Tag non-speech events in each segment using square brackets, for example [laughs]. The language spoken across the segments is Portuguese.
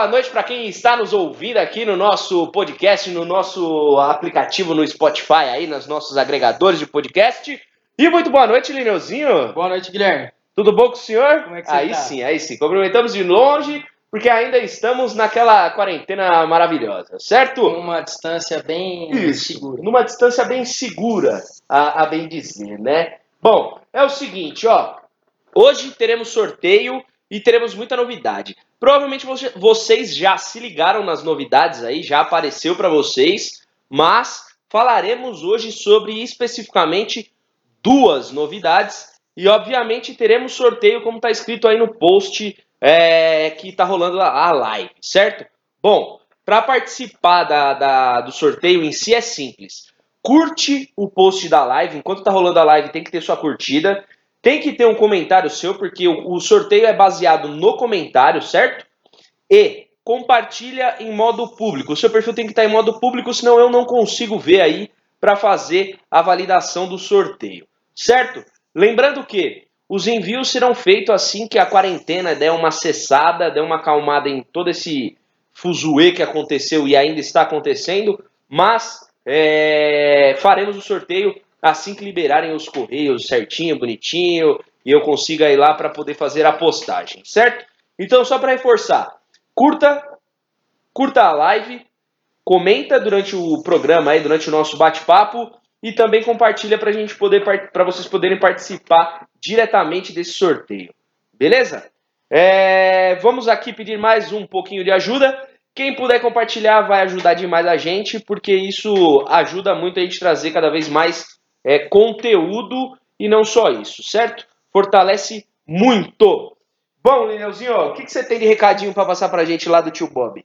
boa noite para quem está nos ouvindo aqui no nosso podcast, no nosso aplicativo no Spotify, aí nos nossos agregadores de podcast. E muito boa noite, Lineuzinho. Boa noite, Guilherme. Tudo bom com o senhor? Como é que você aí tá? sim, aí sim. Cumprimentamos de longe, porque ainda estamos naquela quarentena maravilhosa, certo? Uma distância bem Isso, segura. numa distância bem segura, a, a bem dizer, né? Bom, é o seguinte, ó. Hoje teremos sorteio e teremos muita novidade. Provavelmente você- vocês já se ligaram nas novidades aí, já apareceu para vocês, mas falaremos hoje sobre especificamente duas novidades e obviamente teremos sorteio como está escrito aí no post é, que está rolando a live, certo? Bom, para participar da, da- do sorteio em si é simples. Curte o post da live, enquanto tá rolando a live tem que ter sua curtida. Tem que ter um comentário seu, porque o, sorteio é baseado no comentário, certo? E compartilha em modo público. O seu perfil tem que estar em modo público, senão eu não consigo ver aí para fazer a validação do sorteio, certo? Lembrando que os envios serão feitos assim que a quarentena der uma cessada, der uma acalmada em todo esse fuzuê que aconteceu e ainda está acontecendo, mas é, faremos o sorteio assim que liberarem os correios certinho, bonitinho, e eu consiga ir lá para poder fazer a postagem, certo? Então, só para reforçar, curta, curta a live, comenta durante o programa aí, durante o nosso bate-papo e também compartilha para gente poder para vocês poderem participar diretamente desse sorteio. Beleza? É, vamos aqui pedir mais um pouquinho de ajuda. Quem puder compartilhar vai ajudar demais a gente, porque isso ajuda muito a gente trazer cada vez mais é, conteúdo e não só isso, certo? Fortalece muito. Bom, Lineuzinho, o que, que você tem de recadinho para passar pra gente lá do tio Bob?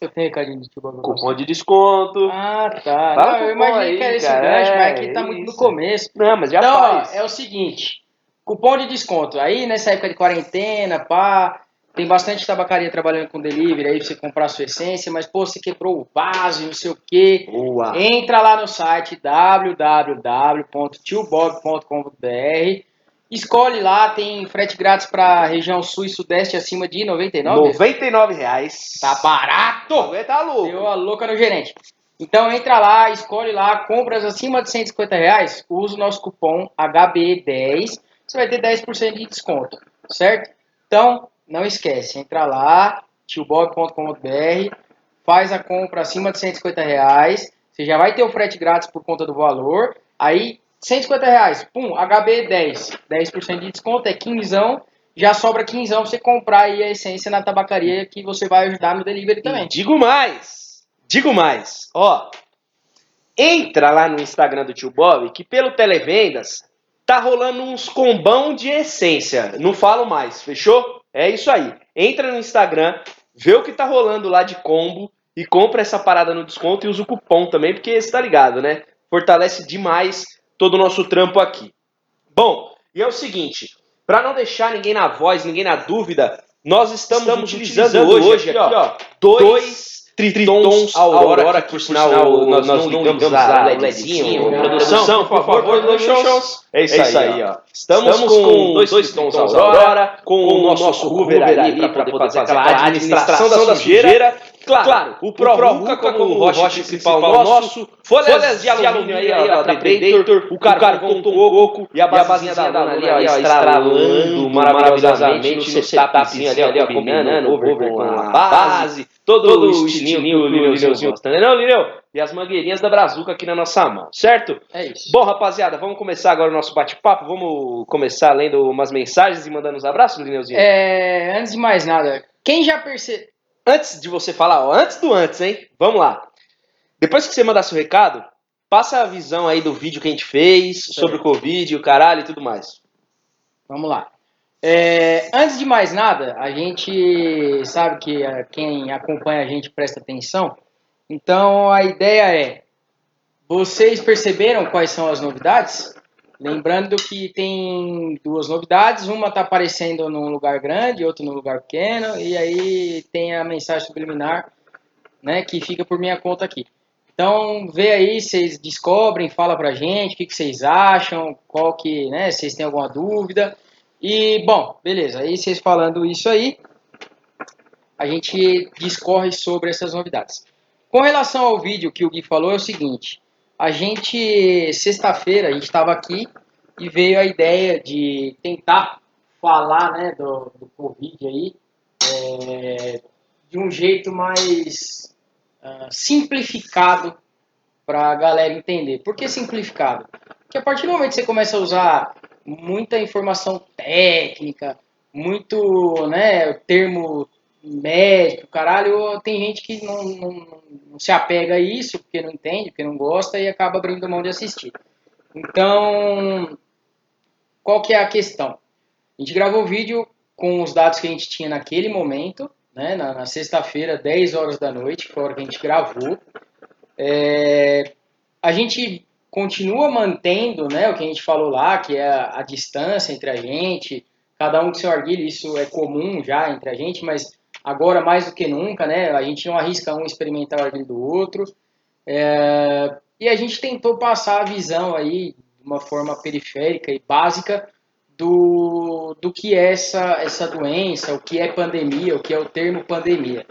Eu tenho recadinho de Tuba Cupom de desconto. Ah, tá. Fala Não, eu imaginei aí, que era esse cara. gancho, mas É, aqui tá muito no começo. Não, mas já então, ó, faz. é o seguinte: cupom de desconto. Aí, nessa época de quarentena, pá, tem bastante tabacaria trabalhando com delivery aí pra você comprar a sua essência, mas, pô, você quebrou o vaso e não sei o quê. Boa. Entra lá no site www.tiobob.com.br Escolhe lá, tem frete grátis para região sul e sudeste acima de R$ 99. 99 reais. Tá barato! Você tá louco. Deu a louca no gerente. Então entra lá, escolhe lá, compras acima de 150 reais, usa o nosso cupom HB10, você vai ter 10% de desconto, certo? Então, não esquece, entra lá, tiobob.com.br, faz a compra acima de 150 reais, você já vai ter o frete grátis por conta do valor, aí 150 reais, pum, HB10, 10% de desconto, é 15, já sobra 15 pra você comprar aí a essência na tabacaria que você vai ajudar no delivery também. E digo mais, digo mais, ó, entra lá no Instagram do tio Bob, que pelo Televendas tá rolando uns combão de essência, não falo mais, fechou? É isso aí, entra no Instagram, vê o que tá rolando lá de combo e compra essa parada no desconto e usa o cupom também, porque você tá ligado, né? Fortalece demais todo o nosso trampo aqui. Bom, e é o seguinte, para não deixar ninguém na voz, ninguém na dúvida, nós estamos, Estamos utilizando, utilizando hoje, hoje aqui, aqui, ó, dois tritons Aurora, que por sinal nós não ligamos a LEDzinho. Produção, por favor, Luxons. É isso aí, ó. Estamos com dois tritons Aurora, com o nosso Hoover ali para poder fazer aquela administração da sujeira. Claro, o Pro Ruka como o rocha principal nosso, folhas de alumínio aí, ó, da Predator, o carvão coco e a basinha da luna ali, ó, estralando maravilhosamente no setupzinho ali, ó, combinando over com a base, todo o estilinho que o Lineuzinho gosta, né não, Lineu? E as mangueirinhas da Brazuca aqui na nossa mão, certo? É isso. Bom, rapaziada, vamos começar agora o nosso bate-papo, vamos começar lendo umas mensagens e mandando uns abraços, Lineuzinho? É, antes de mais nada, quem já percebeu. Antes de você falar, ó, antes do antes, hein? Vamos lá. Depois que você mandar seu recado, passa a visão aí do vídeo que a gente fez sobre o Covid, o caralho e tudo mais. Vamos lá. É, antes de mais nada, a gente sabe que ah, quem acompanha a gente presta atenção. Então a ideia é: vocês perceberam quais são as novidades? Lembrando que tem duas novidades, uma está aparecendo num lugar grande, outra num lugar pequeno, e aí tem a mensagem subliminar, né, que fica por minha conta aqui. Então, vê aí, vocês descobrem, fala pra gente o que, que vocês acham, qual que, né, vocês têm alguma dúvida. E, bom, beleza, aí vocês falando isso aí, a gente discorre sobre essas novidades. Com relação ao vídeo que o Gui falou, é o seguinte: a gente, sexta-feira, a gente estava aqui e veio a ideia de tentar falar né, do, do Covid aí é, de um jeito mais uh, simplificado para a galera entender. Por que simplificado? Porque a partir do momento que você começa a usar muita informação técnica, muito né, termo médico, caralho, tem gente que não, não, não, se apega a isso porque não entende, porque não gosta e acaba abrindo mão de assistir. Então, qual que é a questão? A gente gravou o vídeo com os dados que a gente tinha naquele momento, né, na, na sexta-feira, 10 horas da noite, que foi a hora que a gente gravou. É, a gente continua mantendo né, o que a gente falou lá, que é a, a distância entre a gente, cada um com seu arguilho, isso é comum já entre a gente, mas agora mais do que nunca, né, a gente não arrisca um experimentar o arguilho do outro. É, e a gente tentou passar a visão aí de uma forma periférica e básica do, do que é essa, essa doença, o que é pandemia, o que é o termo pandemia.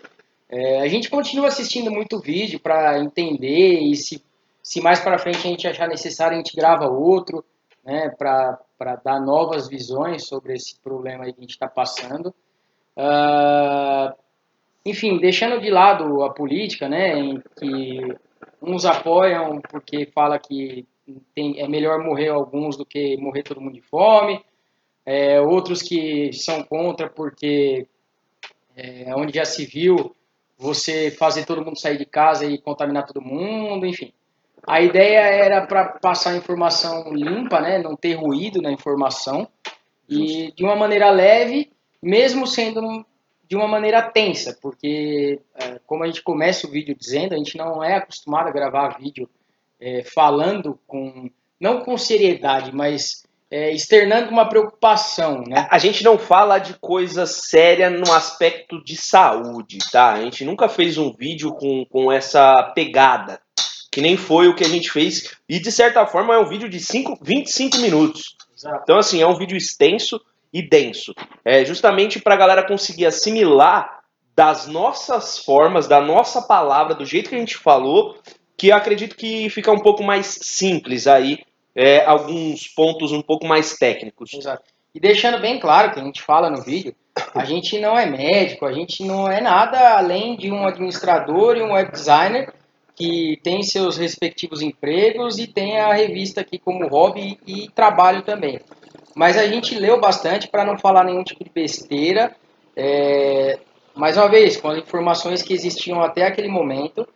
É, a gente continua assistindo muito vídeo para entender e se, se mais para frente a gente achar necessário, a gente grava outro, né, para dar novas visões sobre esse problema que a gente está passando. Uh, enfim, deixando de lado a política, né, em que uns apoiam porque fala que tem, é melhor morrer alguns do que morrer todo mundo de fome, é, outros que são contra porque é, onde já se viu você fazer todo mundo sair de casa e contaminar todo mundo, enfim. A ideia era para passar informação limpa, né, não ter ruído na informação e de uma maneira leve, mesmo sendo de uma maneira tensa, porque é, como a gente começa o vídeo dizendo, a gente não é acostumado a gravar vídeo é, falando com não com seriedade, mas é, externando uma preocupação, né? A gente não fala de coisa séria no aspecto de saúde, tá? A gente nunca fez um vídeo com, com essa pegada, que nem foi o que a gente fez, e de certa forma é um vídeo de cinco, 25 minutos. Exato. Então, assim, é um vídeo extenso e denso. É justamente para a galera conseguir assimilar das nossas formas, da nossa palavra, do jeito que a gente falou, que acredito que fica um pouco mais simples aí é, alguns pontos um pouco mais técnicos. Exato. E deixando bem claro que a gente fala no vídeo, a gente não é médico, a gente não é nada além de um administrador e um web designer que tem seus respectivos empregos e tem a revista aqui como hobby e trabalho também. Mas a gente leu bastante para não falar nenhum tipo de besteira. É, mais uma vez, com as informações que existiam até aquele momento.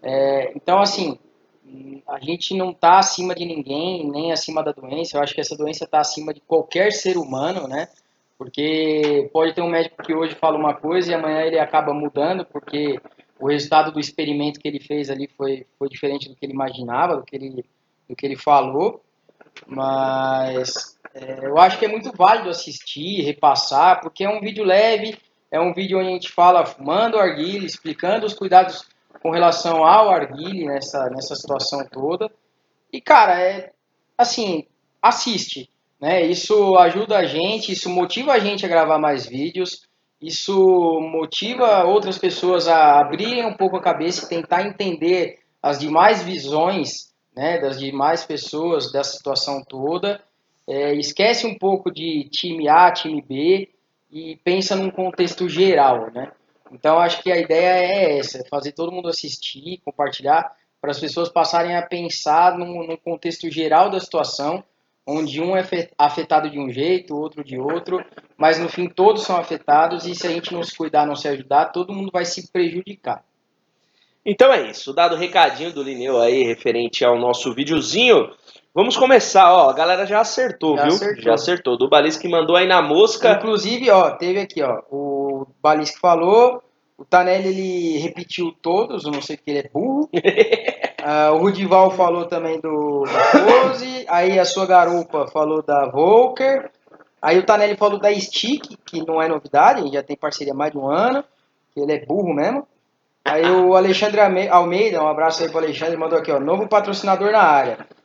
É, então, assim, a gente não está acima de ninguém, nem acima da doença. Eu acho que essa doença está acima de qualquer ser humano, né? Porque pode ter um médico que hoje fala uma coisa e amanhã ele acaba mudando, porque o resultado do experimento que ele fez ali foi, foi diferente do que ele imaginava, do que ele, do que ele falou. Mas é, eu acho que é muito válido assistir, repassar, porque é um vídeo leve, é um vídeo onde a gente fala fumando arguilha, explicando os cuidados com relação ao Arguile nessa, nessa situação toda. E, cara, é assim, assiste. Né? Isso ajuda a gente, isso motiva a gente a gravar mais vídeos, isso motiva outras pessoas a abrirem um pouco a cabeça e tentar entender as demais visões né, das demais pessoas dessa situação toda. É, esquece um pouco de time A, time B e pensa num contexto geral, né? Então acho que a ideia é essa, fazer todo mundo assistir, compartilhar, para as pessoas passarem a pensar num, contexto geral da situação, onde um é afetado de um jeito, outro de outro, mas no fim todos são afetados e se a gente não se cuidar, não se ajudar, todo mundo vai se prejudicar. Então é isso, dado o recadinho do Lineu aí referente ao nosso videozinho, vamos começar, ó, a galera já acertou, já viu? Acertou. Já acertou, do Balis que mandou aí na mosca. Inclusive, ó, teve aqui, ó, o Balis falou, o Tanelli ele repetiu todos, eu não sei porque ele é burro. uh, [laughs] o Rudival falou também do da Pose, aí a sua garupa falou da Volker, aí o Tanelli falou da Stick, que não é novidade, já tem parceria há mais de um ano, que ele é burro mesmo. Aí o Alexandre Almeida, um abraço aí pro Alexandre, mandou aqui, ó, novo patrocinador na área.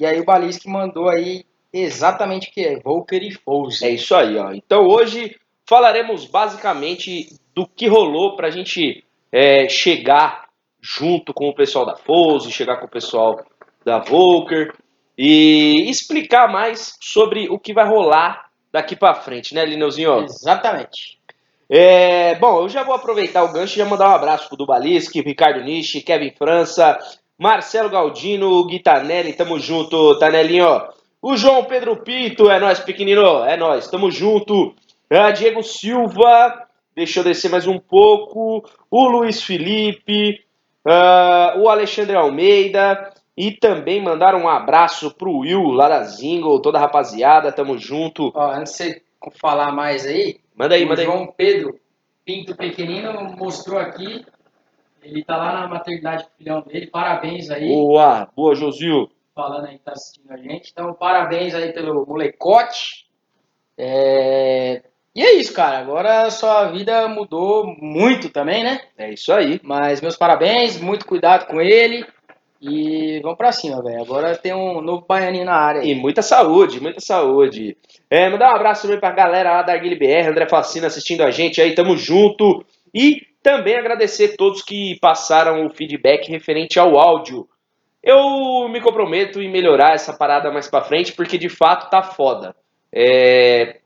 E aí o Balisque mandou aí exatamente o que é, Volker e Fouse. É isso aí, ó. Então hoje falaremos basicamente do que rolou para a gente é, chegar junto com o pessoal da Fose, chegar com o pessoal da Volker e explicar mais sobre o que vai rolar daqui para frente, né, Lineuzinho? Exatamente. É, bom, eu já vou aproveitar o gancho e já mandar um abraço pro Dubalisque, Ricardo Nishi, Kevin França, Marcelo Galdino, Guitanelli, tamo junto, Tanelinho. O João Pedro Pinto, é nós, pequenino, é nós, tamo junto. Ah, Diego Silva, deixa eu descer mais um pouco. O Luiz Felipe, uh, o Alexandre Almeida. E também mandaram um abraço pro Will lá da Zingle, toda a rapaziada, tamo junto. Ó, antes de você falar mais aí, Manda aí, o manda aí. João Pedro Pinto Pequenino mostrou aqui. Ele tá lá na maternidade com o filhão dele. Parabéns aí. Boa, boa, Josil. Falando aí que tá assistindo a gente. Então, parabéns aí pelo molecote. É... E é isso, cara. Agora a sua vida mudou muito também, né? É isso aí. Mas meus parabéns, muito cuidado com ele. E vamos pra cima, velho. Agora tem um novo baianinho na área. E aí. muita saúde, muita saúde. É, mandar um abraço também pra galera lá da Arguile BR, André Facina assistindo a gente aí, tamo junto. E também agradecer todos que passaram o feedback referente ao áudio. Eu me comprometo em melhorar essa parada mais pra frente, porque de fato tá foda. É,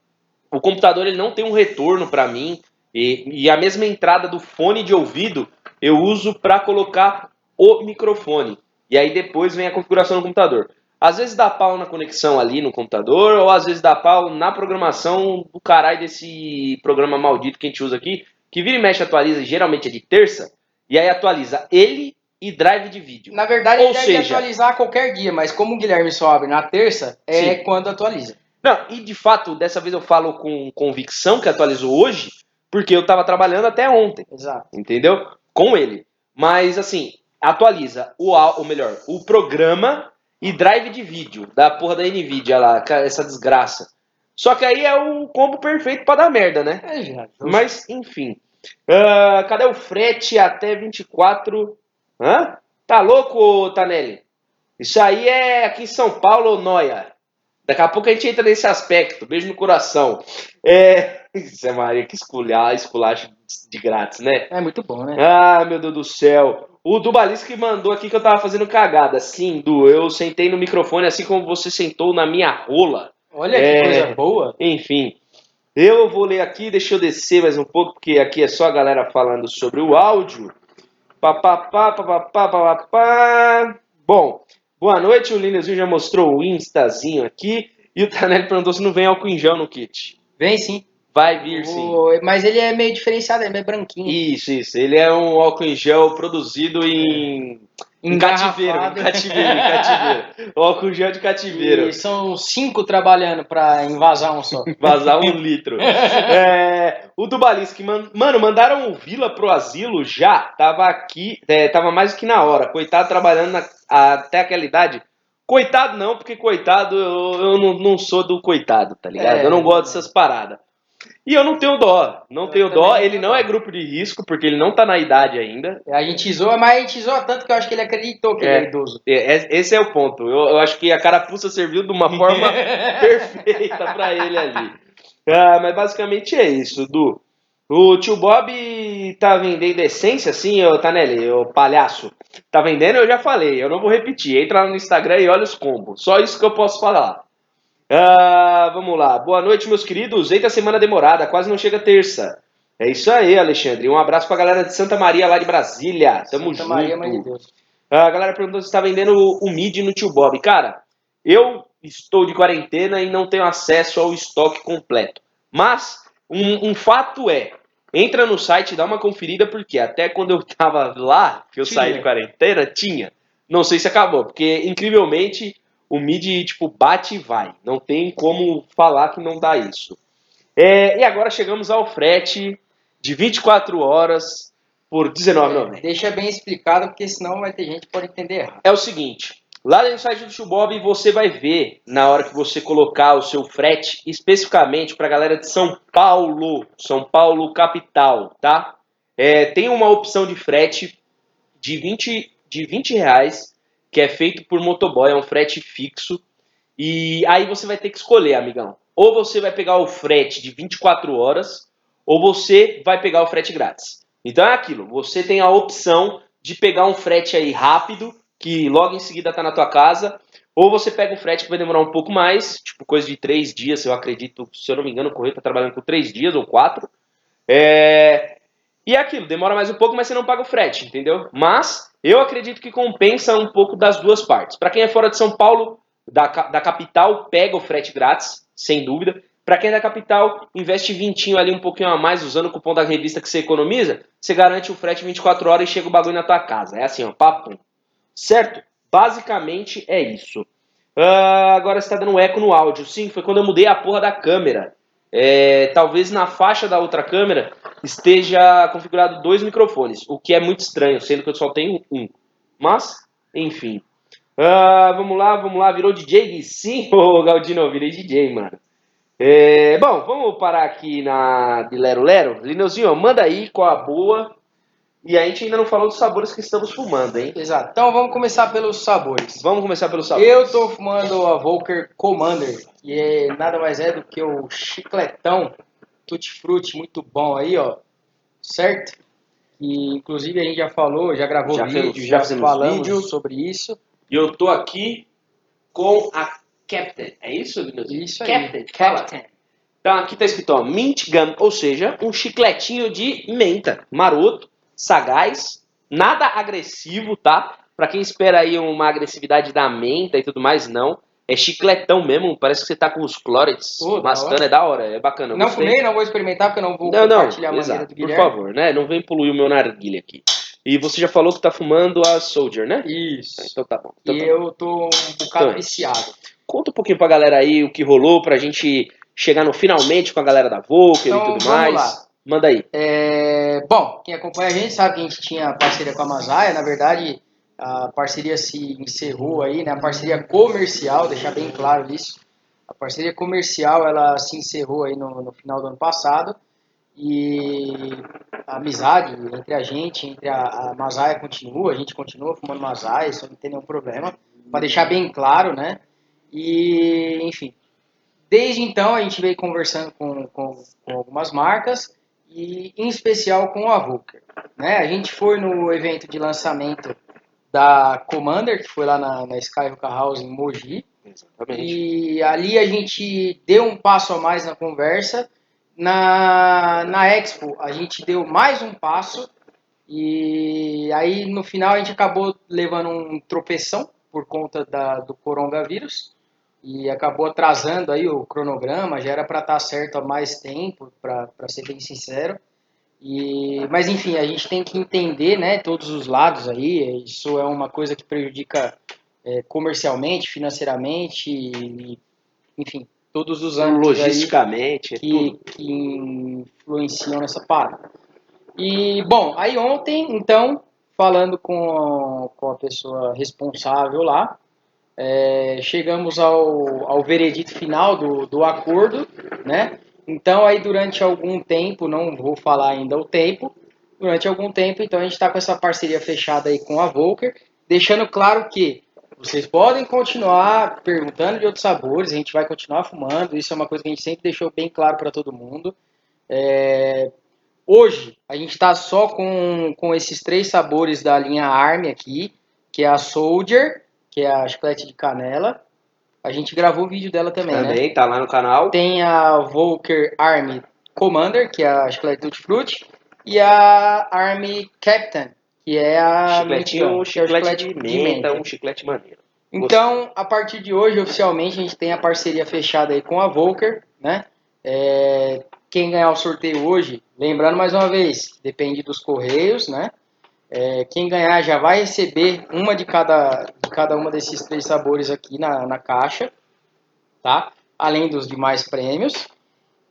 o computador ele não tem um retorno pra mim, e, e a mesma entrada do fone de ouvido eu uso pra colocar o microfone. E aí depois vem a configuração do computador. Às vezes dá pau na conexão ali no computador, ou às vezes dá pau na programação do caralho desse programa maldito que a gente usa aqui, que vira e mexe atualiza, geralmente é de terça, e aí atualiza ele e drive de vídeo. Na verdade, Ou ele deve seja- atualizar qualquer dia, mas como o Guilherme só abre na terça, é Sim. quando atualiza. Não, e de fato, dessa vez eu falo com convicção que atualizou hoje, porque eu tava trabalhando até ontem. Exato. entendeu? Com ele. Mas assim, atualiza o, ou melhor, o programa e drive de vídeo da porra da Nvidia lá, essa desgraça. Só que aí é o combo perfeito pra dar merda, né? É, já. Mas, enfim. Ah, cadê o frete até 24? Hã? Tá louco, Tanelli? Isso aí é aqui em São Paulo, Noia. Daqui a pouco a gente entra nesse aspecto. Beijo no coração. É. [laughs] Zé Maria, que esculhar, esculacho de grátis, né? É muito bom, né? Ah, meu Deus do céu. O Dubalisco que mandou aqui que eu tava fazendo cagada. Sim, Du, eu sentei no microfone assim como você sentou na minha rola. Olha É. que coisa boa. Enfim, eu vou ler aqui, deixa eu descer mais um pouco, porque aqui é só a galera falando sobre o áudio. Papapá, papapá, papapá. Bom, boa noite, o Lineuzinho já mostrou o instazinho aqui. E o Tanelli perguntou se não vem álcool em gel no kit. Vem sim. Vai vir sim. O- Mas ele é meio diferenciado, ele é meio branquinho. Isso, isso. Ele é um álcool em gel produzido em, em cativeiro. Em cativeiro, em cativeiro. O álcool em gel de cativeiro. E são cinco trabalhando pra invasar um só. [laughs] Vazar um litro. É, o Dubalisque, man, mano, mandaram o Vila pro asilo já. Tava aqui, é, tava mais do que na hora. Coitado trabalhando na- até aquela idade. Coitado não, porque coitado eu, eu não, não sou do coitado, tá ligado? É. eu não gosto dessas paradas. E eu não tenho dó, não Eu tenho dó. Ele não. é grupo de risco, porque ele não tá na idade ainda. A gente zoa, mas a gente zoa tanto que eu acho que ele acreditou que É. ele é idoso. É, é- Esse é o ponto. Eu, eu acho que a carapuça serviu de uma forma [laughs] perfeita pra ele ali. Ah, mas basicamente é isso, Du. O tio Bob tá vendendo essência, assim, ô Tanelli, ô palhaço. Tá vendendo, eu já falei, eu não vou repetir. Entra lá no Instagram e olha os combos. Só isso que eu posso falar. Ah, vamos lá. Boa noite, meus queridos. Eita semana demorada, quase não chega terça. É isso aí, Alexandre. Um abraço pra galera de Santa Maria, lá de Brasília. Tamo Santa junto. Maria, mãe de Deus. A galera perguntou se está vendendo o mid no tio Bob. Cara, eu estou de quarentena e não tenho acesso ao estoque completo. Mas um, um fato é, entra no site, dá uma conferida, porque até quando eu tava lá, que eu Tinha. saí de quarentena, tinha. Não sei se acabou, porque incrivelmente o mid tipo bate e vai. Não tem como falar que não dá isso. É, e agora chegamos ao frete de 24 horas por R$19,90. Deixa bem explicado, porque senão vai ter gente que pode entender errado. é o seguinte: lá no site do Chubob você vai ver, na hora que você colocar o seu frete, especificamente para a galera de São Paulo, São Paulo capital, tá? É, tem uma opção de frete de 20, de 20 reais, que é feito por motoboy, é um frete fixo. E aí você vai ter que escolher, amigão. Ou você vai pegar o frete de 24 horas, ou você vai pegar o frete grátis. Então é aquilo, você tem a opção de pegar um frete aí rápido, que logo em seguida está na tua casa, ou você pega um frete que vai demorar um pouco mais, tipo coisa de três dias, eu acredito, se eu não me engano, o Correio está trabalhando com três dias ou quatro. É... E é aquilo, demora mais um pouco, mas você não paga o frete, entendeu? Mas eu acredito que compensa um pouco das duas partes. Para quem é fora de São Paulo, da, da capital, pega o frete grátis, sem dúvida. Para quem é da capital, investe vintinho ali um pouquinho a mais, usando o cupom da revista que você economiza, você garante o frete 24 horas e chega o bagulho na tua casa. É assim, ó, papo. Certo? Basicamente é isso. Uh, agora está dando eco no áudio. Sim, foi quando eu mudei a porra da câmera. É, talvez na faixa da outra câmera esteja configurado dois microfones, o que é muito estranho, sendo que eu só tenho um. Mas, enfim. Uh, vamos lá, vamos lá, virou DJ? Sim, [laughs] ô Galdino, eu virei DJ, mano. É, bom, vamos parar aqui na de Lero Lero. Lineuzinho, manda aí qual a boa. E a gente ainda não falou dos sabores que estamos fumando, hein? Exato. Então vamos começar pelos sabores. Vamos começar pelos sabores. Eu tô fumando a Volker Commander, que é nada mais é do que o chicletão Tutti Frutti, muito bom aí, ó. Certo? E inclusive a gente já falou, já gravou já vídeo, fez, já, já falamos vídeo. sobre isso. E eu tô aqui com a Captain. É isso, Isso aí. Captain. Captain. Então aqui tá escrito ó, Mint Gum, ou seja, um chicletinho de menta, maroto, sagaz, nada agressivo, tá? Pra quem espera aí uma agressividade da menta e tudo mais, não. É chicletão mesmo, parece que você tá com os chlorets oh, mascando, é da hora, é bacana. Não fumei, não vou experimentar porque eu não vou não, compartilhar não, a exato, do Guilherme. Por favor, né? Não vem poluir o meu narguilha aqui. E você já falou que tá fumando a Soldier, né? Isso. Então tá bom. Então e tá eu tô um bocado então, viciado. Conta um pouquinho pra galera aí o que rolou pra gente chegar no finalmente com a galera da Volker então, e tudo mais. Lá. Manda aí. É, bom, quem acompanha a gente sabe que a gente tinha parceria com a Masaia. Na verdade, a parceria se encerrou aí, né? A parceria comercial, deixar bem claro isso. A parceria comercial ela se encerrou aí no, no final do ano passado e a amizade entre a gente, entre a, a continua, a gente continua fumando Masaia, isso não tem nenhum problema. Para deixar bem claro, né? E, enfim, desde então a gente veio conversando com, com, com algumas marcas e em especial com a Vulker. Né? A gente foi no evento de lançamento da Commander, que foi lá na, na Skyhook House em Mogi. Exatamente. E ali a gente deu um passo a mais na conversa. Na, na Expo a gente deu mais um passo e aí no final a gente acabou levando um tropeção por conta da, do coronavírus e acabou atrasando aí o cronograma, já era para estar tá certo há mais tempo, para ser bem sincero. E, mas enfim, a gente tem que entender né, todos os lados aí, isso é uma coisa que prejudica é, comercialmente, financeiramente, e, enfim, todos os âmbitos logisticamente que, que influenciam nessa parada. E, bom, aí ontem, então, falando com, com a pessoa responsável lá, é, chegamos ao, ao veredito final do, do acordo, né? Então aí durante algum tempo, não vou falar ainda o tempo, durante algum tempo, então a gente está com essa parceria fechada aí com a Volker, deixando claro que vocês podem continuar perguntando de outros sabores, a gente vai continuar fumando, isso é uma coisa que a gente sempre deixou bem claro para todo mundo. É, hoje a gente está só com, com esses três sabores da linha Army aqui, que é a Soldier, que é a chiclete de canela. A gente gravou o vídeo dela também, também né? Também, tá lá no canal. Tem a Volker Army Commander, que é a chiclete Tutti Frutti, e a Army Captain, que é a Chicletinho, um chiclete, é chiclete de, menta, um chiclete maneiro. Então, a partir de hoje, oficialmente, a gente tem a parceria fechada aí com a Volker, né? É, quem ganhar o sorteio hoje, lembrando mais uma vez, depende dos correios, né? É, quem ganhar já vai receber uma de cada, de cada uma desses três sabores aqui na, na caixa, tá? Além dos demais prêmios.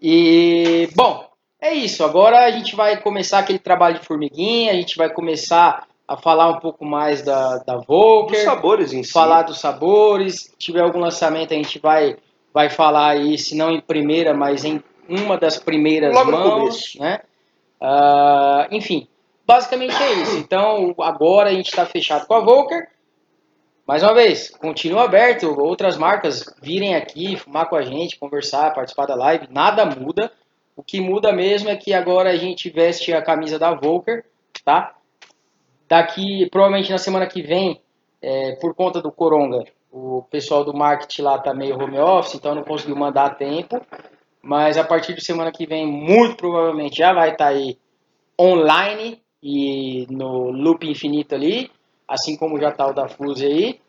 E, bom, é isso. Agora a gente vai começar aquele trabalho de formiguinha, a gente vai começar a falar um pouco mais da, da Volker. Dos sabores em si. Falar dos sabores. Se tiver algum lançamento, a gente vai, vai falar aí, se não em primeira, mas em uma das primeiras Logo mãos, né? Uh, enfim, Basicamente é isso. Então, agora a gente está fechado com a Volker. Mais uma vez, continua aberto. Outras marcas virem aqui, fumar com a gente, conversar, participar da live. Nada muda. O que muda mesmo é que agora a gente veste a camisa da Volker, tá? Daqui, provavelmente na semana que vem, é, por conta do Coronga, o pessoal do marketing lá tá meio home office, então não conseguiu mandar a tempo. Mas a partir de semana que vem, muito provavelmente já vai estar tá aí online e no loop infinito ali, assim como já tá o da Fuse aí.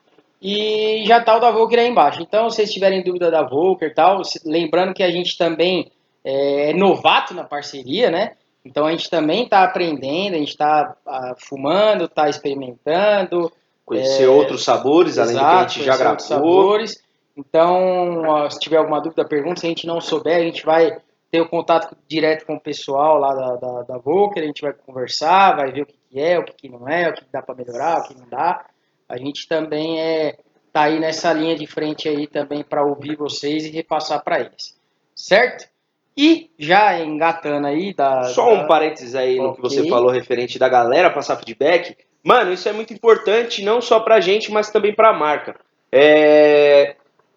E já tá o da Volker aí embaixo. Então, se vocês tiverem dúvida da Volker e tal, lembrando que a gente também é, é novato na parceria, né? Então a gente também está aprendendo, a gente está ah, fumando, está experimentando. Conhecer é, outros sabores, além exato, do que a gente já gravou. Sabores. Então, se tiver alguma dúvida, pergunta. Se a gente não souber, a gente vai ter o contato direto com o pessoal lá da, da, da Volker, a gente vai conversar, vai ver o que, que é, o que, que não é, o que dá para melhorar, o que não dá. A gente também é tá aí nessa linha de frente aí também para ouvir vocês e repassar para eles. Certo? E já engatando aí da. Só um parênteses aí okay. no que você falou referente da galera passar feedback. Mano, isso é muito importante não só pra gente, mas também pra marca. É...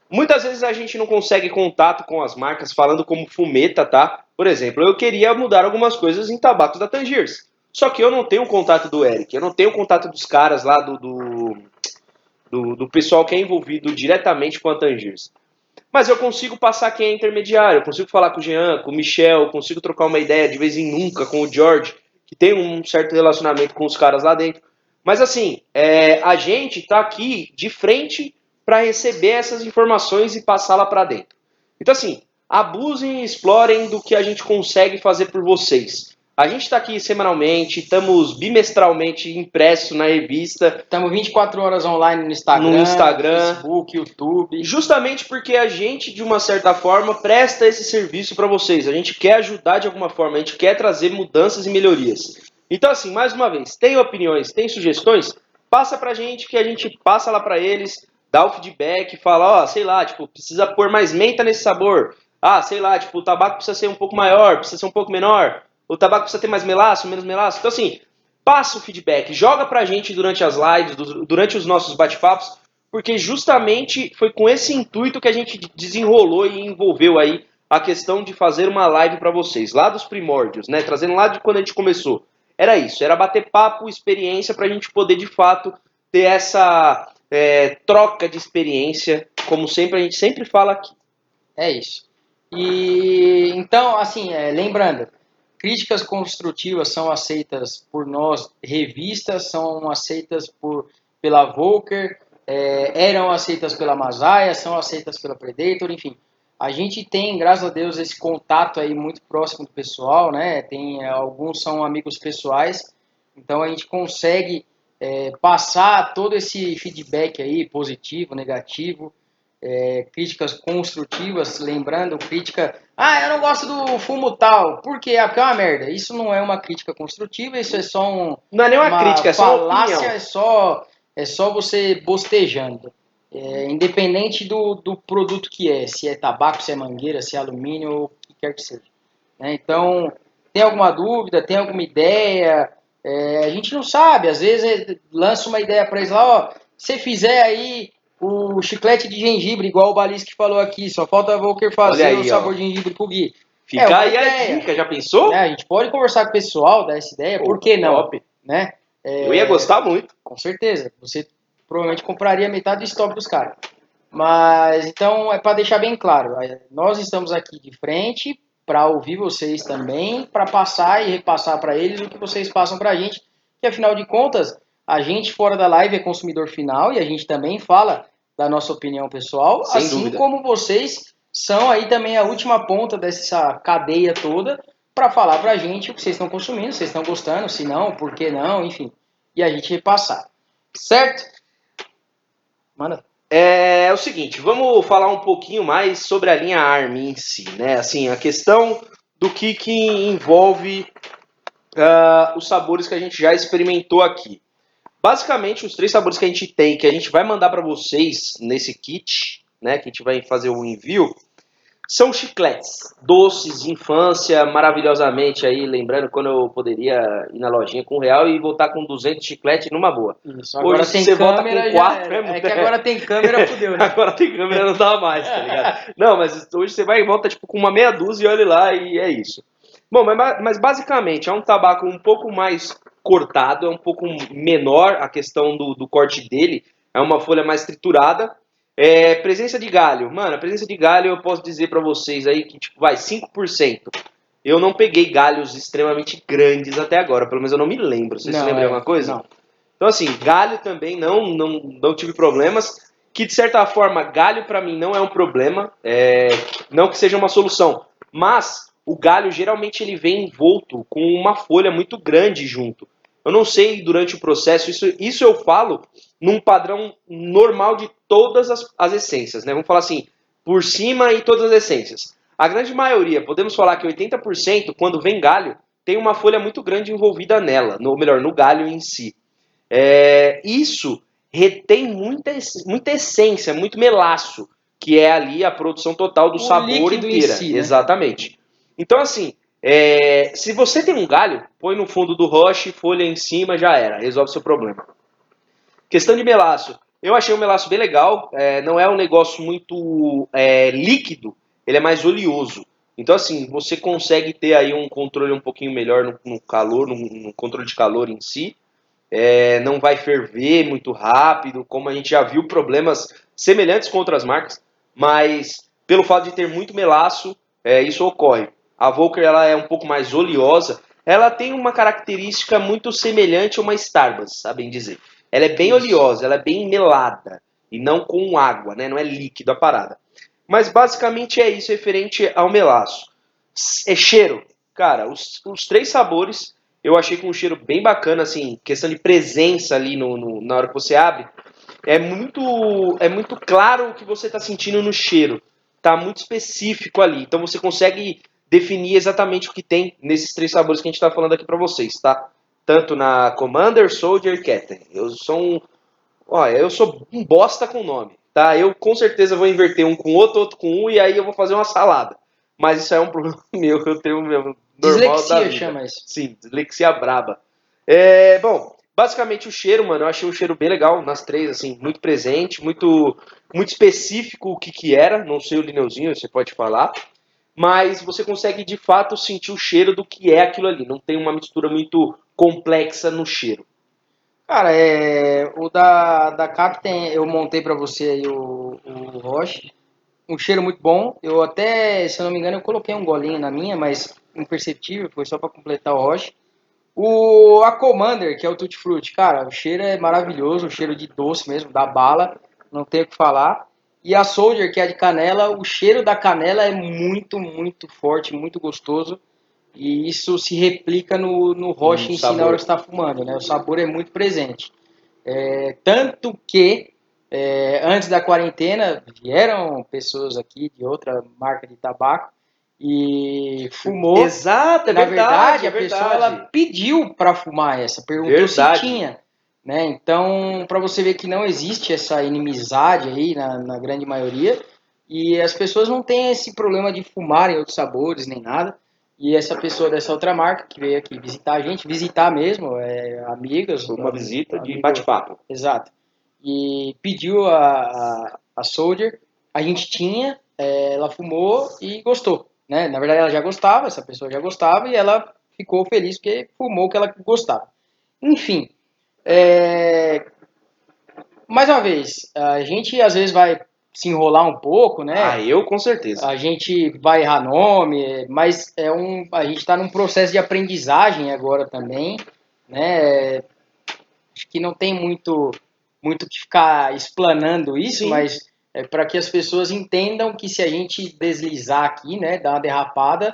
Muitas vezes a gente não consegue contato com as marcas falando como fumeta, tá? Por exemplo, eu queria mudar algumas coisas em tabaco da Tangiers. Só que eu não tenho contato do Eric, eu não tenho contato dos caras lá do, do, do, do pessoal que é envolvido diretamente com a Tangiers. Mas eu consigo passar quem é intermediário, eu consigo falar com o Jean, com o Michel, consigo trocar uma ideia de vez em nunca com o George, que tem um certo relacionamento com os caras lá dentro. Mas assim, é, a gente está aqui de frente para receber essas informações e passá-la para dentro. Então assim, abusem e explorem do que a gente consegue fazer por vocês. A gente está aqui semanalmente, estamos bimestralmente impresso na revista. Estamos 24 horas online no Instagram, no Instagram, Facebook, YouTube. Justamente porque a gente, de uma certa forma, presta esse serviço para vocês. A gente quer ajudar de alguma forma, a gente quer trazer mudanças e melhorias. Então, assim, mais uma vez, tem opiniões, tem sugestões? Passa pra gente que a gente passa lá para eles, dá o feedback, fala, ó, sei lá, tipo, precisa pôr mais menta nesse sabor. Ah, sei lá, tipo, o tabaco precisa ser um pouco maior, precisa ser um pouco menor o tabaco precisa ter mais melaço, menos melaço. Então, assim, passa o feedback, joga pra gente durante as lives, durante os nossos bate-papos, porque justamente foi com esse intuito que a gente desenrolou e envolveu aí a questão de fazer uma live para vocês, lá dos primórdios, né? Trazendo lá de quando a gente começou. Era isso, era bater papo, experiência, para a gente poder de fato ter essa é, troca de experiência, como sempre a gente sempre fala aqui. É isso. E então, assim, é, lembrando, Críticas construtivas são aceitas por nós, revistas são aceitas por, pela Volker, é, eram aceitas pela Masaya, são aceitas pela Predator, enfim. A gente tem, graças a Deus, esse contato aí muito próximo do pessoal, né? Tem alguns são amigos pessoais, então a gente consegue é, passar todo esse feedback aí positivo, negativo, é, críticas construtivas, lembrando crítica, ah, eu não gosto do fumo tal, por quê? Ah, porque é uma merda. Isso não é uma crítica construtiva, isso é só um Não é nem uma, uma crítica, é só falácia, é só é só você bostejando. É, independente do, do produto que é, se é tabaco, se é mangueira, se é alumínio, ou o que quer que seja. Né? Então, tem alguma dúvida, tem alguma ideia? É, a gente não sabe, às vezes lança uma ideia para eles lá, ó, se fizer aí o chiclete de gengibre, igual o Balisque falou aqui. Só falta a Volker fazer aí, o sabor ó. de gengibre pro Gui. Fica é, aí a dica, já pensou? É, a gente pode conversar com o pessoal, dar essa ideia, por que não? Top. Né? É, Eu ia gostar muito. Com certeza. Você provavelmente compraria metade do estoque dos caras. Mas, então, é para deixar bem claro, é, nós estamos aqui de frente para ouvir vocês também, para passar e repassar para eles o que vocês passam para a gente, que afinal de contas, a gente fora da live é consumidor final e a gente também fala da nossa opinião pessoal, Sem assim dúvida. como vocês são aí também a última ponta dessa cadeia toda para falar pra gente o que vocês estão consumindo, se vocês estão gostando, se não, por que não, enfim. E a gente repassar. Certo? Manda. É, é, o seguinte, vamos falar um pouquinho mais sobre a linha ARM em si, né? Assim, a questão do que, que envolve uh, os sabores que a gente já experimentou aqui. Basicamente, os três sabores que a gente tem, que a gente vai mandar para vocês nesse kit, né, que a gente vai fazer o envio, são chicletes, doces de infância, maravilhosamente aí, lembrando quando eu poderia ir na lojinha com um real e voltar com 200 chicletes numa boa. Isso, agora Hoje tem você volta com quatro, é, é, que agora tem câmera, [laughs] fudeu, né? agora tem câmera, não dá mais, tá ligado? não, mas hoje você vai e volta tipo com uma meia dúzia e olha lá e é isso. Bom, mas, mas basicamente é um tabaco um pouco mais cortado, é um pouco menor a questão do, do corte dele, é uma folha mais triturada, é, presença de galho. Mano, a presença de galho eu posso dizer para vocês aí que, tipo, vai, 5%. Eu não peguei galhos extremamente grandes até agora, pelo menos eu não me lembro. Você não, se lembra de é, alguma coisa? Não. Então, assim, galho também não, não, não tive problemas. Que, de certa forma, galho para mim não é um problema. É, não que seja uma solução. Mas o galho geralmente ele vem envolto com uma folha muito grande junto. Eu não sei durante o processo, isso, isso eu falo num padrão normal de todas as, as essências, né? Vamos falar assim, por cima e todas as essências. A grande maioria, podemos falar que 80%, quando vem galho, tem uma folha muito grande envolvida nela, ou melhor, no galho em si. É, isso retém muita, muita essência, muito melaço, que é ali a produção total do o sabor inteira. Si, né? Exatamente. Então, assim, é, se você tem um galho, põe no fundo do roche, folha em cima, já era, resolve seu problema. Questão de melaço. Eu achei o melaço bem legal, é, não é um negócio muito é, líquido, ele é mais oleoso. Então, assim, você consegue ter aí um controle um pouquinho melhor no, no calor, no, no, controle de calor em si. É, não vai ferver muito rápido, como a gente já viu problemas semelhantes com outras marcas, mas pelo fato de ter muito melaço, é, isso ocorre. A Volker ela é um pouco mais oleosa. Ela tem uma característica muito semelhante a uma Starbucks, sabem dizer. Ela é bem oleosa, ela é bem melada e não com água, né? Não é líquido a parada. Mas basicamente é isso referente ao melaço. É cheiro. Cara, os, os três sabores eu achei com um cheiro bem bacana, assim, questão de presença ali no, no na hora que você abre. É muito, é muito claro o que você está sentindo no cheiro. Tá muito específico ali. Então você consegue definir exatamente o que tem nesses três sabores que a gente está falando aqui para vocês, tá? Tanto na Commander, Soldier e Captain. Eu sou um, olha, eu sou um bosta com nome, tá? Eu com certeza vou inverter um com outro, outro com um e aí eu vou fazer uma salada. Mas isso é um [laughs] problema meu, eu tenho meu dislexia da vida. chama isso. Sim, dislexia braba. É, bom, basicamente o cheiro, mano, eu achei o cheiro bem legal nas três, assim, muito presente, muito muito específico o que que era, não sei o lineuzinho, você pode falar mas você consegue de fato sentir o cheiro do que é aquilo ali. Não tem uma mistura muito complexa no cheiro. Cara, é, o da, da Captain eu montei para você aí o, o Roche. Um cheiro muito bom. Eu até, se eu não me engano, eu coloquei um golinho na minha, mas imperceptível, foi só para completar o Roche. O, a Commander, que é o Tutti Frutti, cara, o cheiro é maravilhoso, o cheiro de doce mesmo, da bala, não tem o que falar. E a Soldier, que é de canela, o cheiro da canela é muito, muito forte, muito gostoso. E isso se replica no, no roche em si na hora que está fumando, né? O sabor é muito presente. É, tanto que é, antes da quarentena vieram pessoas aqui de outra marca de tabaco e fumou. Exato, é Na verdade, verdade a é pessoa ela pediu para fumar essa, perguntou verdade. se tinha. Né? Então, para você ver que não existe essa inimizade aí na, na, grande maioria, e as pessoas não têm esse problema de fumarem outros sabores nem nada. E essa pessoa dessa outra marca que veio aqui visitar a gente, visitar mesmo, é, amigas. Uma visita de bate-papo. Exato. E pediu a, a, a Soldier, a gente tinha, é, ela fumou e gostou. Né? Na verdade, ela já gostava, essa pessoa já gostava, e ela ficou feliz porque fumou o que ela gostava. Enfim, é... Mais uma vez, a gente às vezes vai se enrolar um pouco, né? Ah, eu com certeza. A gente vai errar nome, mas é um, a gente está num processo de aprendizagem agora também, né? Acho que não tem muito muito que ficar explanando isso, Sim. mas é para que as pessoas entendam que se a gente deslizar aqui, né, dar uma derrapada,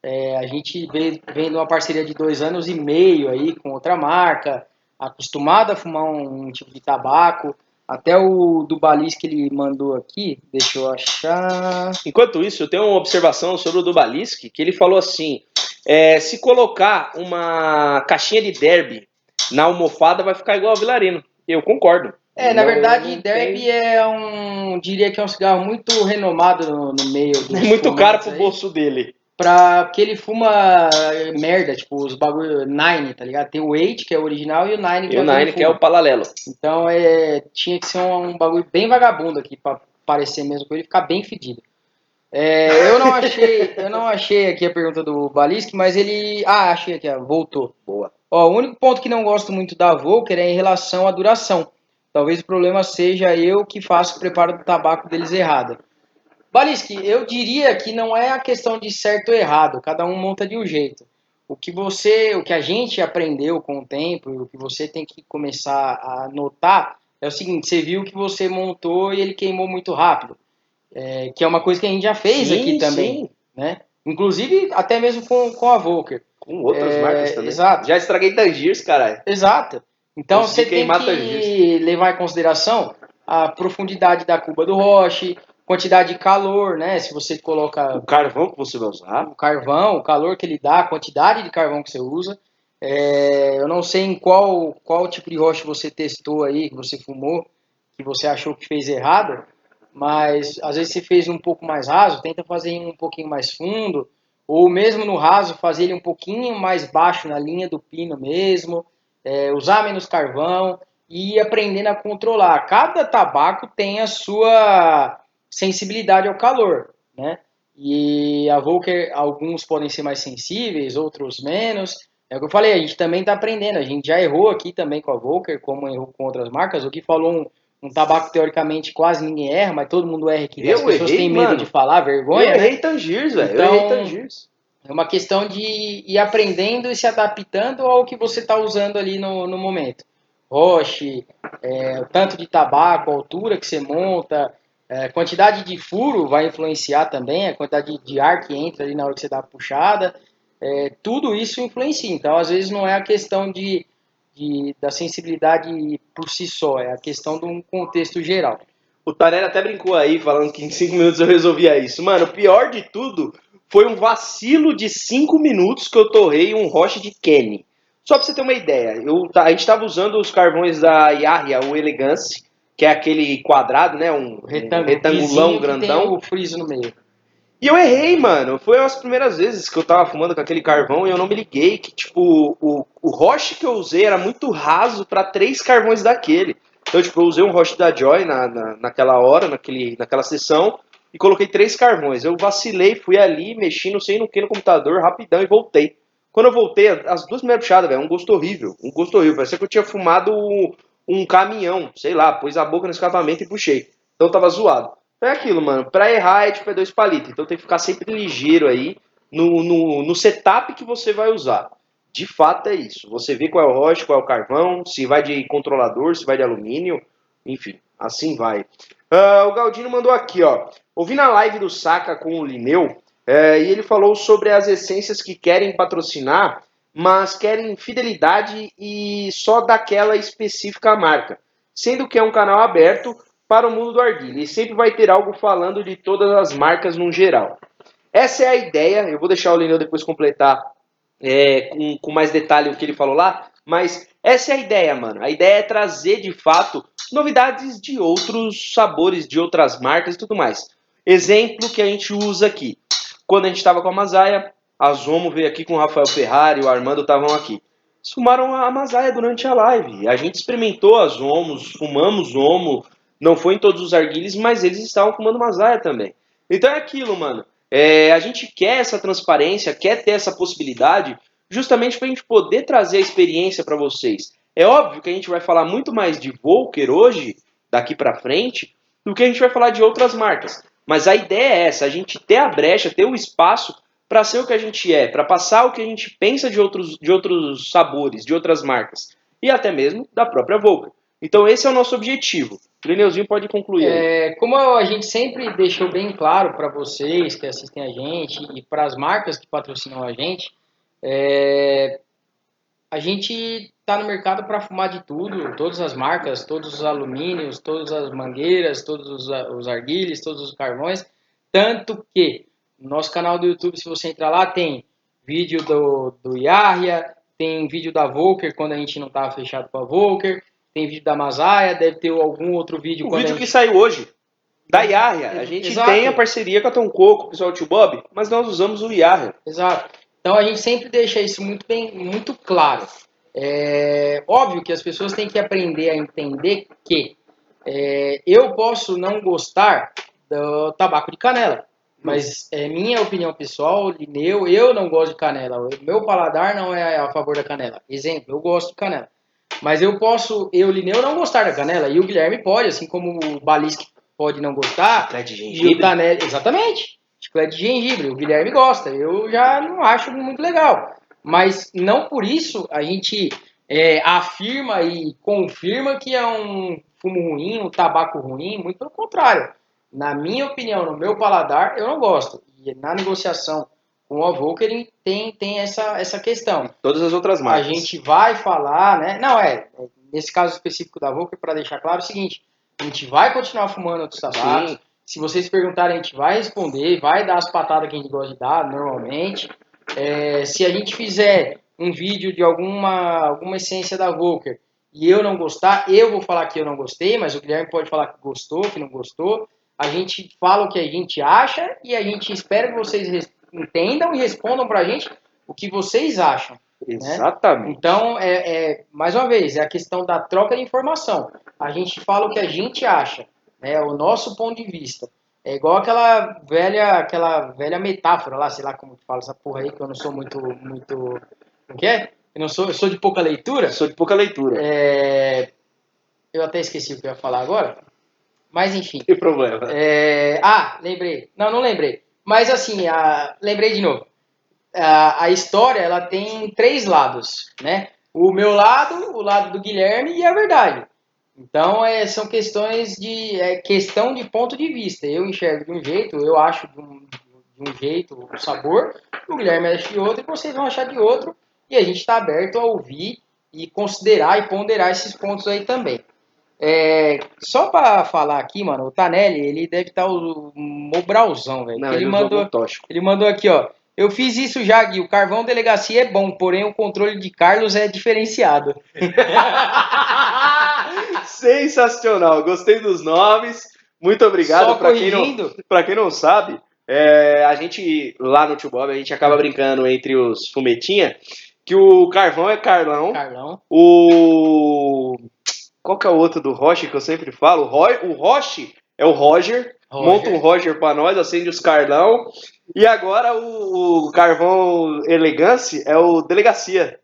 é, a gente vem, vem de uma parceria de dois anos e meio aí com outra marca, acostumado a fumar um, um tipo de tabaco. Até o do Balis que ele mandou aqui, deixa eu achar. Enquanto isso, eu tenho uma observação sobre o do Baliski, que ele falou assim: é, se colocar uma caixinha de derby na almofada, vai ficar igual ao Vilarino. Eu concordo. É, na Não, verdade, não Derby tem- é um. diria que é um cigarro muito renomado no, no meio [laughs] dos É muito caro pro aí, bolso dele. Pra, porque ele fuma merda, tipo, os bagulho Nine, tá ligado? Tem o 8, que é o original, e o Nine, que E é o Nine, que é o paralelo. Então é, tinha que ser um, um bagulho bem vagabundo aqui pra parecer mesmo com ele ficar bem fedido. É, eu não achei, eu não achei aqui a pergunta do Baliski, mas ele, ah, achei aqui, ó, voltou. Boa. Ó, o único ponto que não gosto muito da Volker é em relação à duração. Talvez o problema seja eu que faço o preparo do tabaco deles errado. Baliski, eu diria que não é a questão de certo ou errado, cada um monta de um jeito. O que você, o que a gente aprendeu com o tempo, e o que você tem que começar a notar é o seguinte: você viu que você montou e ele queimou muito rápido, É, que é uma coisa que a gente já fez Sim, aqui também, sim. né? Inclusive até mesmo com, com a Volker. Com outras É, marcas também. exato. Já estraguei Tangiers, caralho. Exato. Então Consegui você tem que tangiers. levar em consideração a profundidade da cuba do roche, quantidade de calor, né? Se você coloca O carvão que você vai usar. o carvão, o calor que ele dá, a quantidade de carvão que você usa. É, eu não sei em qual, qual tipo de rocha você testou aí, que você fumou, que você achou que fez errado, mas às vezes você fez um pouco mais raso, tenta fazer um pouquinho mais fundo, ou mesmo no raso, fazer ele um pouquinho mais baixo na linha do pino mesmo, é, usar menos carvão e aprendendo a controlar. Cada tabaco tem a sua sensibilidade ao calor, né? E a Volker, alguns podem ser mais sensíveis, outros menos. É o que eu falei, a gente também está aprendendo. A gente já errou aqui também com a Volker, como errou com outras marcas. O que falou um, um tabaco teoricamente quase ninguém erra, mas todo mundo erra aqui. Eu As pessoas errei, têm medo mano. de falar, vergonha, eu né? errei Tangiers, velho. Então- Eu errei Tangiers. É uma questão de ir aprendendo e se adaptando ao que você está usando ali no, no momento. Roche, é, o tanto de tabaco, a altura que você monta, é, quantidade de furo vai influenciar também, a quantidade de, ar que entra ali na hora que você dá a puxada. É, tudo isso influencia. Então, às vezes, não é a questão de, de- da sensibilidade por si só, é a questão de um contexto geral. O Tarelli até brincou aí, falando que em 5 minutos eu resolvia isso. Mano, o pior de tudo foi um vacilo de 5 minutos que eu torrei um roche de Kenny. Só pra você ter uma ideia, eu, a gente tava usando os carvões da Yahya, o Elegance, que é aquele quadrado, né? Um, um Retângulo, retangulão vizinho que grandão. O friso no meio. E eu errei, mano. Foi as primeiras vezes que eu tava fumando com aquele carvão e eu não me liguei que, tipo, o, o roche que eu usei era muito raso pra três carvões daquele. Então, tipo, eu usei um roche da Joy na, na, naquela hora, naquele, naquela sessão, e coloquei três carvões. Eu vacilei, fui ali, mexi, não sei no que, no computador, rapidão, e voltei. Quando eu voltei, as duas primeiras puxadas, velho, um gosto horrível. Um gosto horrível. Parecia que eu tinha fumado um caminhão, sei lá, pôs a boca no escapamento e puxei. Então tava zoado. Então é aquilo, mano. Pra errar é tipo é dois palitos. Então tem que ficar sempre ligeiro aí no, no, no setup que você vai usar. De fato é isso. Você vê qual é o roche, qual é o carvão, se vai de controlador, se vai de alumínio, enfim, assim vai. Ah, o Galdino mandou aqui, ó. Ouvi na live do Saca com o Lineu, é, e ele falou sobre as essências que querem patrocinar, mas querem fidelidade e só daquela específica marca. Sendo que é um canal aberto para o mundo do arguilha e sempre vai ter algo falando de todas as marcas no geral. Essa é a ideia, eu vou deixar o Lineu depois completar é, com, com mais detalhe o que ele falou lá, mas essa é a ideia, mano. A ideia é trazer de fato novidades de outros sabores, de outras marcas e tudo mais. Exemplo que a gente usa aqui. Quando a gente estava com a Masaia, a Zomo veio aqui com o Rafael Ferrari, o Armando estavam aqui. Eles fumaram a Masaia durante a live. A gente experimentou as Omos, fumamos Omo, não foi em todos os arguilhos, mas eles estavam fumando Masaia também. Então é aquilo, mano. É, a gente quer essa transparência, quer ter essa possibilidade, justamente para a gente poder trazer a experiência para vocês. É óbvio que a gente vai falar muito mais de Volker hoje, daqui para frente, do que a gente vai falar de outras marcas. Mas a ideia é essa, a gente ter a brecha, ter o espaço para ser o que a gente é, para passar o que a gente pensa de outros, de outros sabores, de outras marcas, e até mesmo da própria Volker. Então esse é o nosso objetivo. Lineuzinho pode concluir. É, como a gente sempre deixou bem claro para vocês que assistem a gente e para as marcas que patrocinam a gente, é, a gente está no mercado para fumar de tudo, todas as marcas, todos os alumínios, todas as mangueiras, todos os, os arguilhos, todos os carvões, tanto que no nosso canal do YouTube, se você entrar lá, tem vídeo do, do Yahya, tem vídeo da Volker quando a gente não estava fechado com a Volker, tem vídeo da Masaia, deve ter algum outro vídeo. O vídeo a que gente- saiu hoje, da Yahya. A gente Exato. tem a parceria com a Tom Coco, o pessoal do Tio Bob, mas nós usamos o Yahya. Exato. Então a gente sempre deixa isso muito bem, muito claro. É óbvio que as pessoas têm que aprender a entender que é, eu posso não gostar do tabaco de canela, mas é minha opinião pessoal, Lineu, eu não gosto de canela. Meu paladar não é a favor da canela. Exemplo, eu gosto de canela. Mas eu posso, eu, Lineu, não gostar da canela. E o Guilherme pode, assim como o Balisque pode não gostar. Chiclete de E o gengibre. Tanelli, exatamente. Chiclete de gengibre, o Guilherme gosta. Eu já não acho muito legal. Mas não por isso a gente é, afirma e confirma que é um fumo ruim, um tabaco ruim. Muito pelo contrário. Na minha opinião, no meu paladar, eu não gosto. E na negociação com o Avoker tem, tem essa, essa questão. Todas as outras A marcas. gente vai falar, né? Não, é. é, Nesse caso específico da Volker, para deixar claro é o seguinte: a gente vai continuar fumando outros tabacos. Sim. Se vocês perguntarem, a gente vai responder, vai dar as patadas que a gente gosta de dar, normalmente. É, se a gente fizer um vídeo de alguma, alguma essência da Volker e eu não gostar, eu vou falar que eu não gostei, mas o Guilherme pode falar que gostou, que não gostou. A gente fala o que a gente acha e a gente espera que vocês entendam e respondam pra gente o que vocês acham. Exatamente. Então, é, é, mais uma vez, é a questão da troca de informação. A gente fala o que a gente acha, né, o nosso ponto de vista. É igual aquela velha, aquela velha metáfora lá, sei lá como que fala essa porra aí, que eu não sou muito, muito, como que é? Eu não sou, eu sou de pouca leitura. Sou de pouca leitura. É, eu até esqueci o que eu ia falar agora, mas enfim. Tem problema. É, ah, lembrei. Não, não lembrei. Mas assim, a- lembrei de novo. A, a história ela tem três lados, né? O meu lado, o lado do Guilherme e a verdade. Então é, são questões de é questão de ponto de vista. Eu enxergo de um jeito, eu acho de um, de um jeito o sabor, o Guilherme acha de outro e vocês vão achar de outro. E a gente está aberto a ouvir e considerar e ponderar esses pontos aí também. É, só pra falar aqui, mano, o Tanelli, ele deve estar o Mobralzão, velho. Ele, ele mandou, ele mandou aqui, ó. Eu fiz isso já, Gui. O carvão delegacia é bom, porém o controle de Carlos é diferenciado. [laughs] Sensacional, gostei dos nomes. Muito obrigado. Pra quem, não, quem não sabe, é, a gente lá no Tio Bob, a gente acaba brincando entre os fumetinha que o Carvão é Carlão, Carlão. o. Qual que é o outro do Roche que eu sempre falo? O, Roy, o Roche é o Roger. Roger. Monta um Roger pra nós, acende os Carlão. E agora o, o Carvão Elegance é o Delegacia.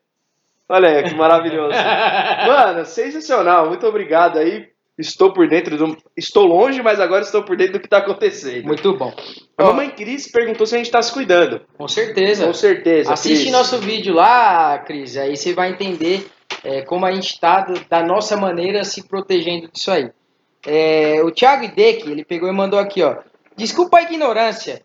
Olha aí, que maravilhoso. [laughs] Mano, sensacional. Muito obrigado aí. Estou por dentro do. Estou longe, mas agora estou por dentro do que está acontecendo. Muito bom. A mamãe Cris perguntou se a gente está se cuidando. Com certeza. Com certeza. Assiste Cris. nosso vídeo lá, Cris, aí você vai entender é, como a gente está da nossa maneira se protegendo disso aí. É, o Thiago Ideck, ele pegou e mandou aqui, ó. Desculpa a ignorância,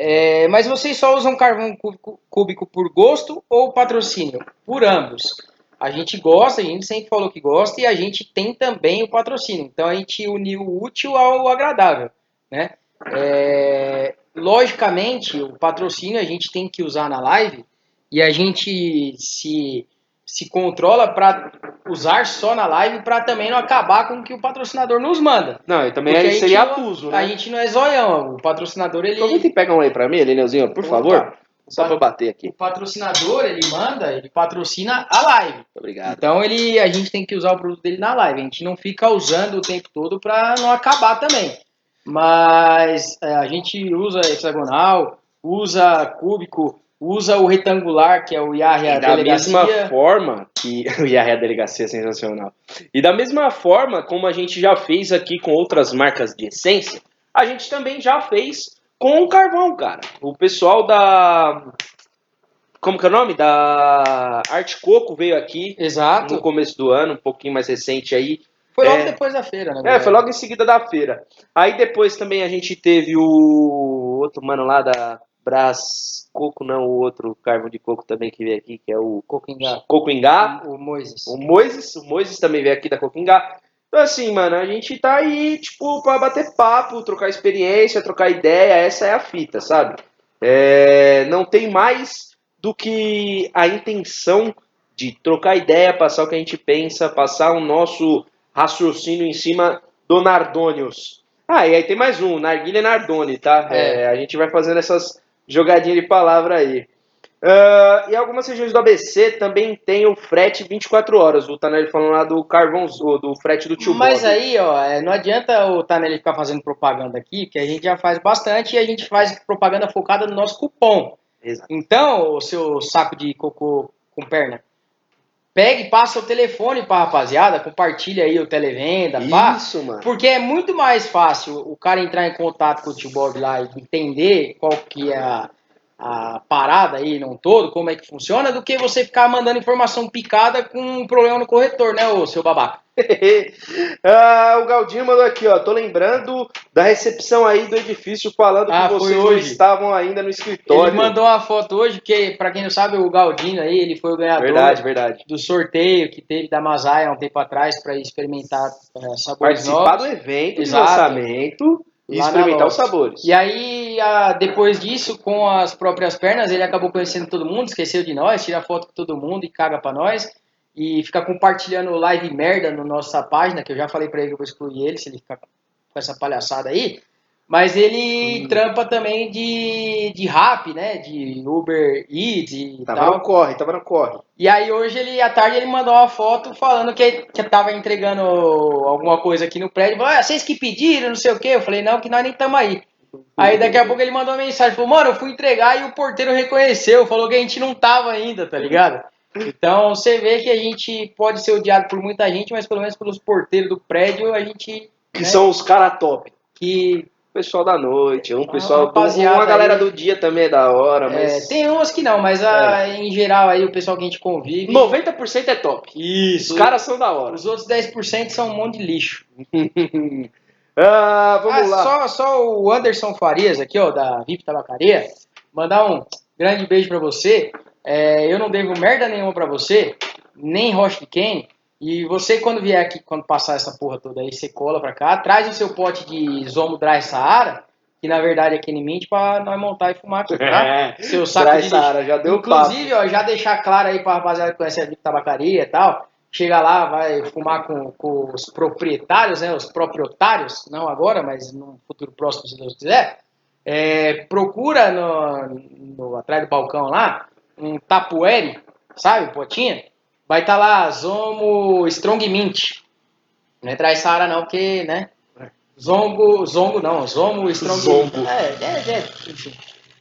é, mas vocês só usam carvão cúbico, cúbico por gosto ou patrocínio? Por ambos. A gente gosta, a gente sempre falou que gosta e a gente tem também o patrocínio. Então a gente uniu o útil ao agradável, né? É, logicamente, o patrocínio a gente tem que usar na live e a gente se, se controla para usar só na live para também não acabar com o que o patrocinador nos manda. Não, e também aí a seria não- abuso, A né? gente não é zoião, o patrocinador ele Aproveita e pega um aí pra mim, Elineuzinho, por Opa. favor. Só pra eu bater aqui. o patrocinador ele manda, ele patrocina a live. Obrigado. Então ele, a gente tem que usar o produto dele na live. A gente não fica usando o tempo todo para não acabar também. Mas é, a gente usa hexagonal, usa cúbico, usa o retangular, que é o Yahya E da Delegacia. mesma forma que. [laughs] O Yahya Delegacia é sensacional. E da mesma forma como a gente já fez aqui com outras marcas de essência, a gente também já fez com o carvão, cara. O pessoal da. Como que é o nome? Da Arte Coco veio aqui no Exato. começo do ano, um pouquinho mais recente aí. Foi logo É. depois da feira, né? É, foi logo em seguida da feira. Aí depois também a gente teve o outro mano lá da Brás Coco, não, o outro carvão de coco também que veio aqui, que é o Coquingá. Cocoingá. O Moises. O Moises, o Moises também veio aqui da Coquingá. Então assim, mano, a gente tá aí, tipo, pra bater papo, trocar experiência, trocar ideia, essa é a fita, sabe? É, não tem mais do que a intenção de trocar ideia, passar o que a gente pensa, passar o nosso raciocínio em cima do Nardonius. Ah, e aí tem mais um, Narguilha Nardoni, tá? É. É, a gente vai fazendo essas jogadinhas de palavra aí. Ah, e algumas regiões do ABC também tem o frete 24 horas. O Tanelli falando lá do carvão, do frete do tio Mas Bob. aí, ó, é, não adianta o Tanelli ficar fazendo propaganda aqui, que a gente já faz bastante e a gente faz propaganda focada no nosso cupom. Exato. Então, o seu saco de cocô com perna, pegue e passa o telefone pra rapaziada, compartilha aí o televenda, pá. Isso, mano. Porque é muito mais fácil o cara entrar em contato com o tio Bob lá e entender qual que é a, a parada aí, não todo, como é que funciona, do que você ficar mandando informação picada com um problema no corretor, né, ô seu babaca? [laughs] Ah, o Galdinho mandou aqui, ó. Tô lembrando da recepção aí do edifício falando Ah, que vocês hoje. estavam ainda no escritório. Ele mandou uma foto hoje, que pra quem não sabe, o Galdino aí, ele foi o ganhador Verdade, verdade. do sorteio que teve da Masaia há um tempo atrás para experimentar é, sabores Participar novos. do evento Exato. de lançamento e experimentar os sabores. E aí, a- depois disso, com as próprias pernas, ele acabou conhecendo todo mundo, esqueceu de nós, tira foto com todo mundo e caga pra nós. E fica compartilhando live merda na nossa página, que eu já falei pra ele que eu vou excluir ele, se ele ficar com essa palhaçada aí. Mas ele Hum. trampa também de, de rap, né? De Uber Eats e Tava tal. no corre, tava no corre. E aí hoje ele, à tarde, ele mandou uma foto falando que, que tava entregando alguma coisa aqui no prédio. Falou, ah, vocês que pediram, não sei o quê. Eu falei, não, que nós nem estamos aí. Aí daqui a pouco ele mandou uma mensagem, falou, mano, eu fui entregar e o porteiro reconheceu, falou que a gente não tava ainda, tá ligado? Então você vê que a gente pode ser odiado por muita gente, mas pelo menos pelos porteiros do prédio a gente. Que né, são os caras top. que O pessoal da noite, um Ah, pessoal. uma galera aí. do dia também é da hora, é, mas. tem umas que não, mas a- em geral aí o pessoal que a gente convive. 90% é top. Isso. Os caras são da hora. Os outros 10% são um monte de lixo. [laughs] ah, vamos Ah, lá. Só, só o Anderson Farias aqui, ó, da VIP Tabacaria, mandar um grande beijo pra você. É, eu não devo merda nenhuma pra você, nem Roche de Ken. E você, quando vier aqui, quando passar essa porra toda aí, você cola pra cá, traz o seu pote de Zomo Dry Saara, que na verdade é Kenny Mint, pra nós montar e fumar aqui, tá? Seu saco Traz, de. Sara, já deu Inclusive, ó, já deixar claro aí pra rapaziada que conhece a VIP Tabacaria e tal, chega lá, vai fumar com, com os proprietários, né, os proprietários, não agora, mas no futuro próximo, se Deus quiser, é, procura no, no- atrás do balcão lá, um tapuere, sabe, potinha, vai estar lá, Zomo Strong Mint, não é traz Sara não, porque, né, Zongo, Zongo não, Zomo Strong Zongo. É, é, é, enfim.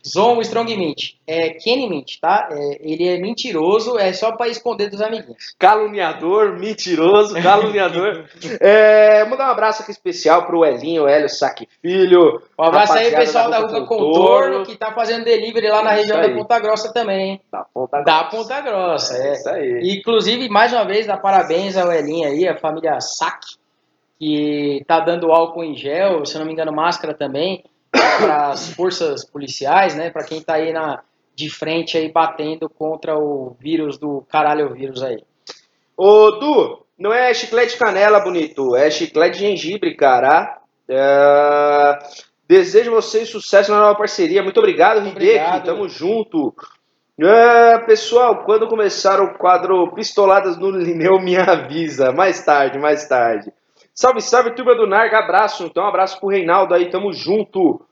Zomo Strong Mint. É Kenny Mint, tá? É, ele é mentiroso, é só pra esconder dos amiguinhos. Caluniador, mentiroso, caluniador. é, mandar um abraço aqui especial pro Elinho, o Hélio Saque Filho. Um abraço aí, pessoal da Ruca Contorno, que tá fazendo delivery lá na Isso região aí. da Ponta Grossa também, hein? Da Ponta Da Grossa. Ponta Grossa, É é. isso aí. Inclusive, mais uma vez, dá parabéns ao Elinho aí, a família Saque, que tá dando álcool em gel, se eu não me engano, máscara também, para as forças policiais, né? Para quem tá aí na, de frente aí batendo contra o vírus do caralho vírus aí. Ô, Du, não é chiclete canela, bonito. É chiclete gengibre, cara. É, Desejo vocês sucesso na nova parceria. Muito obrigado, Hideki. Tamo junto. É, pessoal, quando começar o quadro Pistoladas no Lineu, me avisa. Mais tarde, mais tarde. Salve, salve, turma do Narga. Abraço. Então, um abraço pro Reinaldo aí. Tamo junto.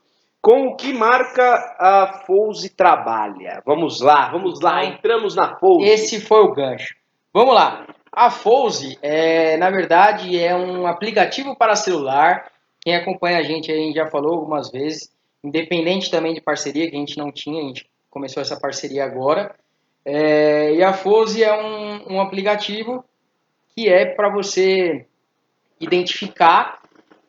Com o que marca a Fouse trabalha? Vamos lá, vamos lá. Entramos na Fouse. Esse foi o gancho. Vamos lá. A Fouse, é, na verdade, é um aplicativo para celular. Quem acompanha a gente aí já falou algumas vezes. Independente também de parceria, que a gente não tinha, a gente começou essa parceria agora. É, e a Fouse é um, um aplicativo que é para você identificar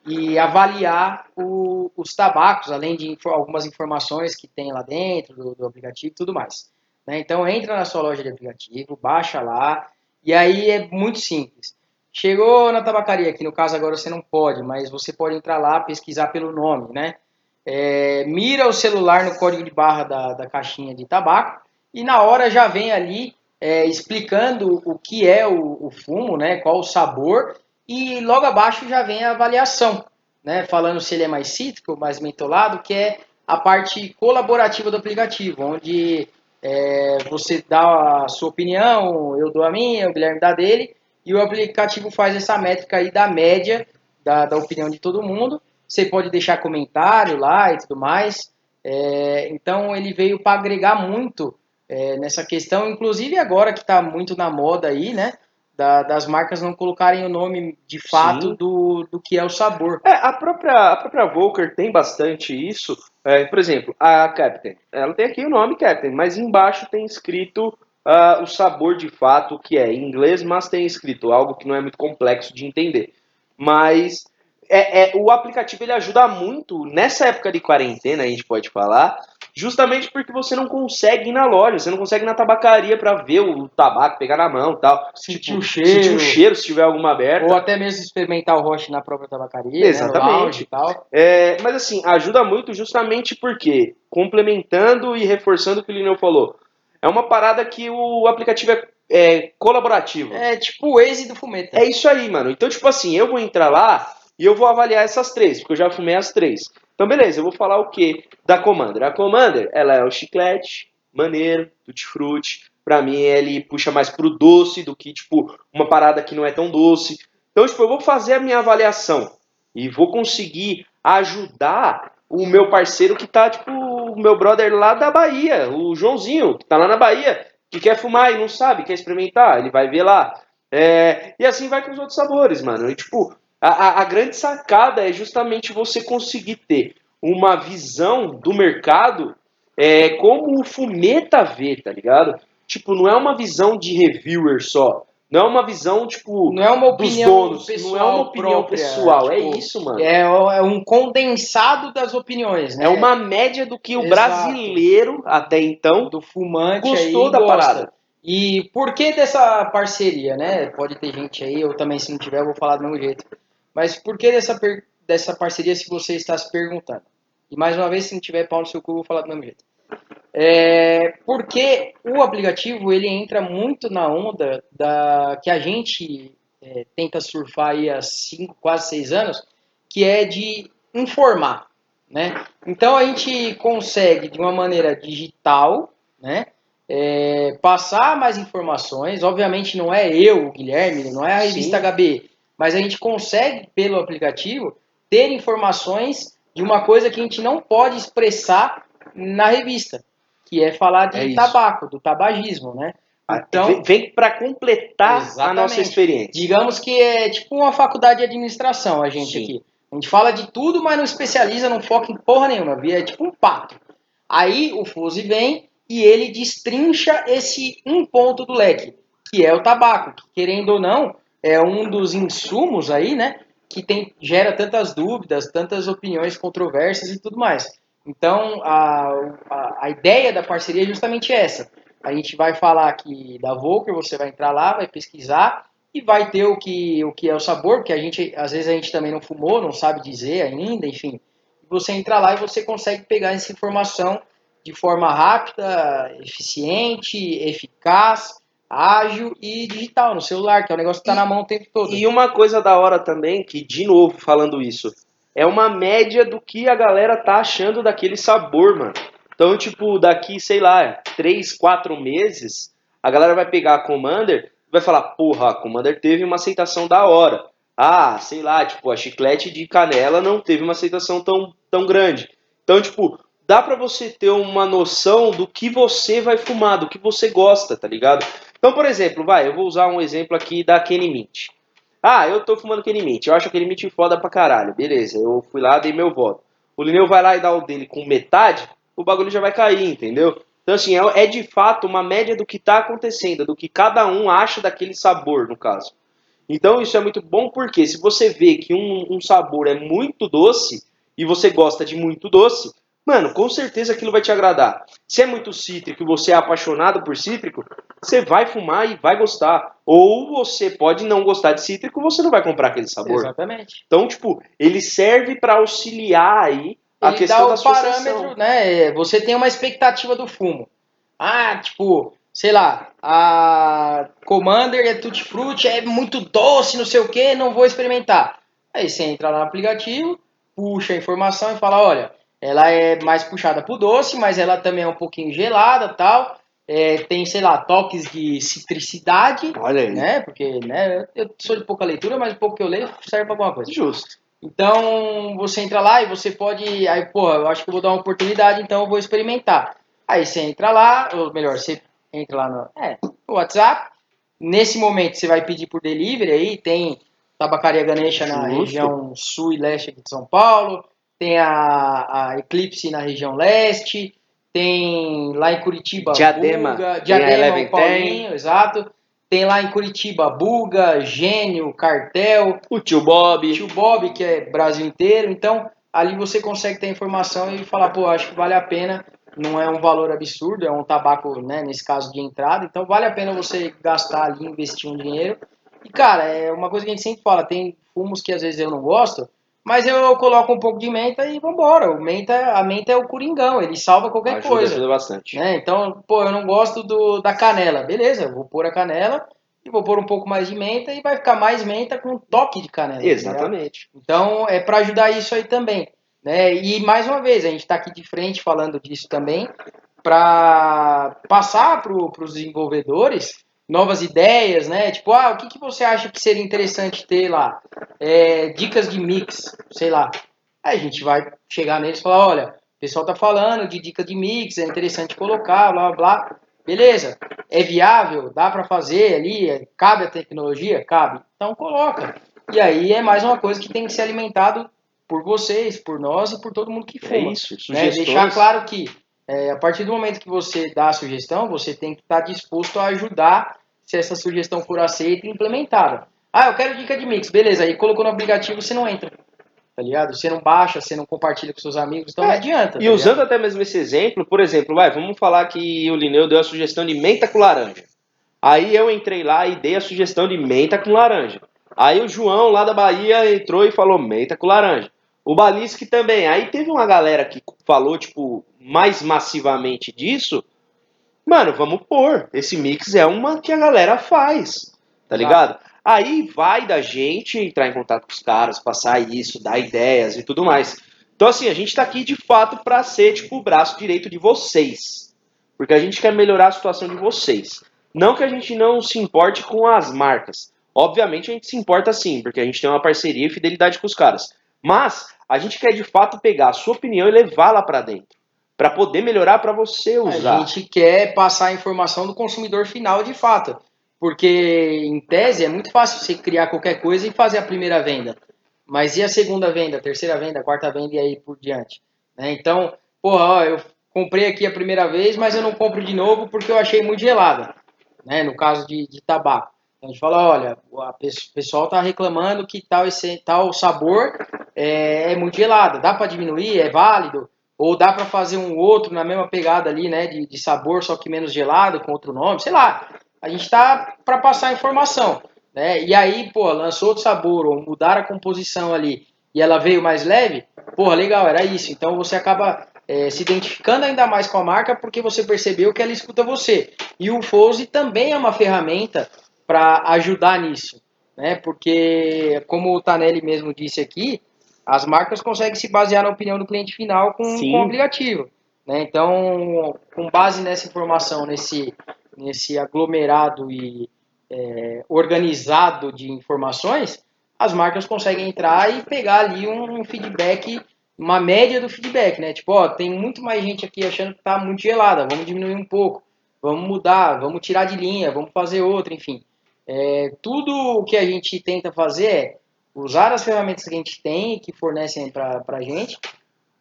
e avaliar o- os tabacos, além de algumas informações que tem lá dentro do, do aplicativo e tudo mais. né? Então entra na sua loja de aplicativo, baixa lá, e aí é muito simples. Chegou na tabacaria, que no caso agora você não pode, mas você pode entrar lá, pesquisar pelo nome, né? É, mira o celular no código de barra da, da caixinha de tabaco e na hora já vem ali é, explicando o que é o, o fumo, né? Qual o sabor e logo abaixo já vem a avaliação, né? Falando se ele é mais cítrico, mais mentolado, que é a parte colaborativa do aplicativo, onde É, você dá a sua opinião, eu dou a minha, o Guilherme dá dele, e o aplicativo faz essa métrica aí da média da, da opinião de todo mundo. Você pode deixar comentário lá e tudo mais. É, então ele veio para agregar muito é, nessa questão, inclusive agora que está muito na moda aí, né? Da, das marcas não colocarem o nome de fato do, do que é o sabor. É, a própria, a própria Volker tem bastante isso. É, por exemplo, a Captain, ela tem aqui o nome Captain, mas embaixo tem escrito uh, o sabor de fato que é em inglês, mas tem escrito algo que não é muito complexo de entender. Mas é, é, o aplicativo ele ajuda muito nessa época de quarentena, a gente pode falar, justamente porque você não consegue ir na loja, você não consegue ir na tabacaria para ver o tabaco, pegar na mão tal. Sentir tipo, o cheiro. Sentir o cheiro se tiver alguma aberta. Ou até mesmo experimentar o roche na própria tabacaria. Né, Exatamente. Né, tal. É, mas assim, ajuda muito justamente porque, complementando e reforçando o que o Lineu falou, é uma parada que o aplicativo é, é colaborativo. É tipo o Waze do Fumeta. É isso aí, mano. Então, tipo assim, eu vou entrar lá e eu vou avaliar essas três, porque eu já fumei as três. Então, beleza, eu vou falar o que da Commander? A Commander, ela é o chiclete, maneiro, tutti-frutti. Pra mim, ele puxa mais pro doce do que, tipo, uma parada que não é tão doce. Então, tipo, eu vou fazer a minha avaliação e vou conseguir ajudar o meu parceiro que tá, tipo, o meu brother lá da Bahia, o Joãozinho, que tá lá na Bahia, que quer fumar e não sabe, quer experimentar, ele vai ver lá. É, e assim vai com os outros sabores, mano. E, tipo, a, a, grande sacada é justamente você conseguir ter uma visão do mercado é, como o Fumeta vê, tá ligado? Tipo, não é uma visão de reviewer só. Não é uma visão, tipo, não é uma opinião donos, pessoal não é uma opinião própria, pessoal, é tipo, é isso, mano. É, é, um condensado das opiniões, né? É uma média do que o Exato. brasileiro, até então, do fumante gostou da gosta. parada. E por que dessa parceria, né? Pode ter gente aí, eu também, se não tiver, eu vou falar do mesmo jeito. Mas por que dessa, dessa parceria se você está se perguntando? E mais uma vez, se não tiver pau no seu cu, eu vou falar do mesmo jeito. É, porque o aplicativo ele entra muito na onda da que a gente é, tenta surfar aí há cinco, quase seis anos, que é de informar, né? Então a gente consegue de uma maneira digital, né? É, passar mais informações. Obviamente não é eu, o Guilherme, não é a revista Sim. HB, mas a gente consegue, pelo aplicativo, ter informações de uma coisa que a gente não pode expressar na revista, que é falar de é tabaco, do tabagismo, né? Ah, então, vem para completar exatamente. a nossa experiência. Digamos que é tipo uma faculdade de administração, a gente Sim. aqui. A gente fala de tudo, mas não especializa, não foca em porra nenhuma. É tipo um pato. Aí o Fuse vem e ele destrincha esse um ponto do leque, que é o tabaco, que querendo ou não, é um dos insumos aí, né? Que tem, gera tantas dúvidas, tantas opiniões controversas e tudo mais. Então, a, a, a ideia da parceria é justamente essa. A gente vai falar aqui da Volker, você vai entrar lá, vai pesquisar e vai ter o que, o que é o sabor, porque a gente, às vezes a gente também não fumou, não sabe dizer ainda, enfim. Você entra lá e você consegue pegar essa informação de forma rápida, eficiente, eficaz, ágil e digital no celular, que é o negócio que está na mão o tempo todo. E uma coisa da hora também, que de novo falando isso, é uma média do que a galera tá achando daquele sabor, mano. Então, tipo, daqui, sei lá, 3, 4 meses, a galera vai pegar a Commander e vai falar, porra, a Commander teve uma aceitação da hora. Ah, sei lá, tipo, a chiclete de canela não teve uma aceitação tão, tão grande. Então, tipo, dá para você ter uma noção do que você vai fumar, do que você gosta, tá ligado? Então, por exemplo, vai, eu vou usar um exemplo aqui da Kenny Mint. Ah, eu tô fumando Kenny Mint, eu acho Kenny Mint foda pra caralho. Beleza, eu fui lá, dei meu voto. O Lineu vai lá e dá o dele com metade, o bagulho já vai cair, entendeu? Então, assim, é, é de fato uma média do que tá acontecendo, do que cada um acha daquele sabor, no caso. Então, isso é muito bom porque se você vê que um, um sabor é muito doce e você gosta de muito doce, Mano, com certeza aquilo vai te agradar. Se é muito cítrico e você é apaixonado por cítrico, você vai fumar e vai gostar. Ou você pode não gostar de cítrico, você não vai comprar aquele sabor. Exatamente. Então, tipo, ele serve para auxiliar aí a ele questão dá o da parâmetro, né? Você tem uma expectativa do fumo. Ah, tipo, sei lá, a Commander é tutti frutti, é muito doce, não sei o que, não vou experimentar. Aí você entra lá no aplicativo, puxa a informação e fala, olha, ela é mais puxada pro doce, mas ela também é um pouquinho gelada tal. É, tem, sei lá, toques de citricidade, Olha aí. né? Porque, né, eu sou de pouca leitura, mas o pouco que eu leio serve pra alguma coisa. Justo. Então, você entra lá e você pode. Aí, pô, eu acho que eu vou dar uma oportunidade, então eu vou experimentar. Aí você entra lá, ou melhor, você entra lá no, é, no WhatsApp. Nesse momento você vai pedir por delivery aí, tem Tabacaria Ganesha na Justo. região sul e leste aqui de São Paulo, tem a, a Eclipse na região leste, tem lá em Curitiba Diadema, Buga, Diadema, Paulinho, exato. Tem lá em Curitiba Buga, Gênio, Cartel, O tio Bob. Tio Bob, que é Brasil inteiro. Então, ali você consegue ter informação e falar, pô, acho que vale a pena. Não é um valor absurdo, é um tabaco, né, nesse caso de entrada. Então, vale a pena você gastar ali, investir um dinheiro. E, cara, é uma coisa que a gente sempre fala: tem fumos que às vezes eu não gosto, mas eu coloco um pouco de menta e vambora. O menta, a menta é o coringão, ele salva qualquer ajuda, coisa. ajuda bastante. né? Então, pô, eu não gosto do, da canela. Beleza, eu vou pôr a canela e vou pôr um pouco mais de menta e vai ficar mais menta com um toque de canela. Exatamente. Então, é para ajudar isso aí também. Né? E mais uma vez, a gente está aqui de frente falando disso também, para passar para os desenvolvedores novas ideias, né? Tipo, ah, o que, que você acha que seria interessante ter lá? É, dicas de mix, sei lá. Aí a gente vai chegar neles e falar, olha, o pessoal tá falando de dica de mix, é interessante colocar, blá, blá. Beleza, é viável, dá para fazer ali, é- cabe a tecnologia? Cabe. Então coloca. E aí é mais uma coisa que tem que ser alimentado por vocês, por nós e por todo mundo que É fuma. isso. né? Sugestões. Deixar claro que é, a partir do momento que você dá a sugestão, você tem que estar disposto a ajudar se essa sugestão for aceita e implementada. Ah, eu quero dica de mix, beleza, aí colocou no aplicativo, você não entra. Tá ligado? Você não baixa, você não compartilha com seus amigos, então É, não adianta. E tá usando ligado? até mesmo esse exemplo, por exemplo, vai, vamos falar que o Lineu deu a sugestão de menta com laranja. Aí eu entrei lá e dei a sugestão de menta com laranja. Aí o João lá da Bahia entrou e falou menta com laranja. O Balisque também. Aí teve uma galera que falou, tipo, mais massivamente disso. Mano, vamos pôr. Esse mix é uma que a galera faz. Tá ligado? Aí vai da gente entrar em contato com os caras, passar isso, dar ideias e tudo mais. Então, assim, a gente tá aqui de fato pra ser, tipo, o braço direito de vocês. Porque a gente quer melhorar a situação de vocês. Não que a gente não se importe com as marcas. Obviamente a gente se importa sim, porque a gente tem uma parceria e fidelidade com os caras. Mas a gente quer de fato pegar a sua opinião e levá-la pra dentro. Pra poder melhorar pra você usar. A gente quer passar a informação do consumidor final de fato. Porque, em tese, é muito fácil você criar qualquer coisa e fazer a primeira venda. Mas e a segunda venda, a terceira venda, a quarta venda e aí por diante? Né? Então, porra, ó, eu comprei aqui a primeira vez, mas eu não compro de novo porque eu achei muito gelada. Né? No caso de, de tabaco. Então, a gente fala, olha, o pessoal está reclamando que tal, esse, tal sabor é, é muito gelado. Dá para diminuir? É válido? Ou dá para fazer um outro na mesma pegada ali, né, de, de sabor, só que menos gelado, com outro nome, sei lá. A gente tá para passar informação, né? E aí, pô, lançou outro sabor ou mudar a composição ali e ela veio mais leve, porra, legal, era isso. Então você acaba é, se identificando ainda mais com a marca porque você percebeu que ela escuta você. E o Fose também é uma ferramenta para ajudar nisso, né? Porque como o Tanelli mesmo disse aqui, as marcas conseguem se basear na opinião do cliente final com, Sim. com o aplicativo. Né? Então, com base nessa informação, nesse, nesse aglomerado e é, organizado de informações, as marcas conseguem entrar e pegar ali um, um feedback, uma média do feedback, né? Tipo, ó, tem muito mais gente aqui achando que tá muito gelada, vamos diminuir um pouco, vamos mudar, vamos tirar de linha, vamos fazer outra, enfim. É, tudo o que a gente tenta fazer é usar as ferramentas que a gente tem que fornecem para a gente,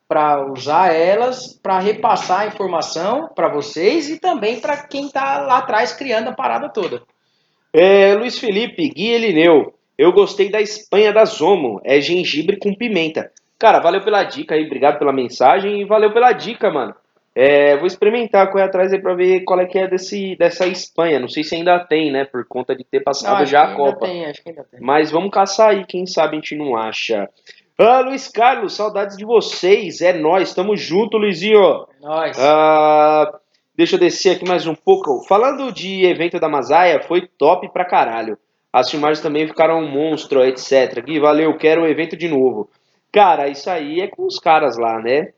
para usar elas, para repassar a informação para vocês e também para quem está lá atrás criando a parada toda. É, Luiz Felipe, Gui Elineu. Eu gostei da Espanha da Zomo. É gengibre com pimenta. Cara, valeu pela dica aí, obrigado pela mensagem e valeu pela dica, mano. É, vou experimentar, correr atrás aí pra ver qual é que é desse, dessa Espanha. Não sei se ainda tem, né? Por conta de ter passado acho já que a ainda Copa. tem, acho que ainda tem. Mas vamos caçar aí, quem sabe a gente não acha. Ah, Luiz Carlos, saudades de vocês. É nós, tamo junto, Luizinho. Nós. Ah, deixa eu descer aqui mais um pouco. Falando de evento da Masaia, foi top pra caralho. As filmagens também ficaram um monstro, etc. Gui, valeu, quero o evento de novo. Cara, isso aí é com os caras lá, né?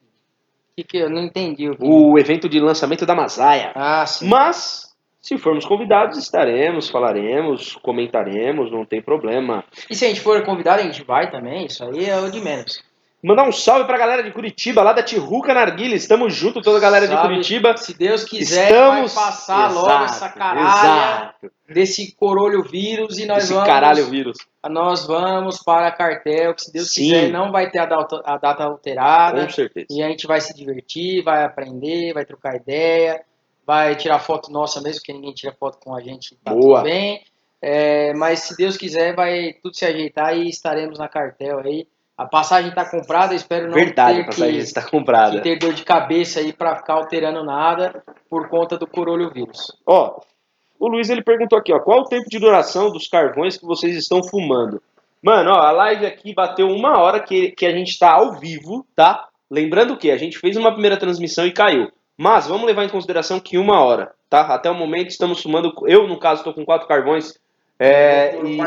Que, que eu não entendi? O, que... O evento de lançamento da Masaia. Ah, sim. Mas, se formos convidados, estaremos, falaremos, comentaremos, não tem problema. E se a gente for convidado, a gente vai também, isso aí é o de menos. Mandar um salve pra galera de Curitiba, lá da Tijuca Narguilha. Estamos junto, toda a galera de Sabe, Curitiba. Se Deus quiser, Estamos vai passar logo Exato, essa caralha exato. desse corolho vírus e nós Esse vamos caralho vírus. nós vamos para cartel, que se Deus Sim. quiser não vai ter a data, a data alterada. Com certeza. E a gente vai se divertir, vai aprender, vai trocar ideia, vai tirar foto nossa mesmo, porque ninguém tira foto com a gente, tá Boa. tudo bem. É, mas se Deus quiser, vai tudo se ajeitar e estaremos na cartel aí. A passagem está comprada, espero não Verdade, a ter passagem que, está comprada. que ter dor de cabeça aí para ficar alterando nada por conta do corolho vírus. Ó, o Luiz ele perguntou aqui, ó, qual o tempo de duração dos carvões que vocês estão fumando? Mano, ó, a live aqui bateu uma hora que, que a gente tá ao vivo, tá? Lembrando que a gente fez uma primeira transmissão e caiu. Mas vamos levar em consideração que uma hora, tá? Até o momento estamos fumando. Eu, no caso, estou com quatro carvões. É, o e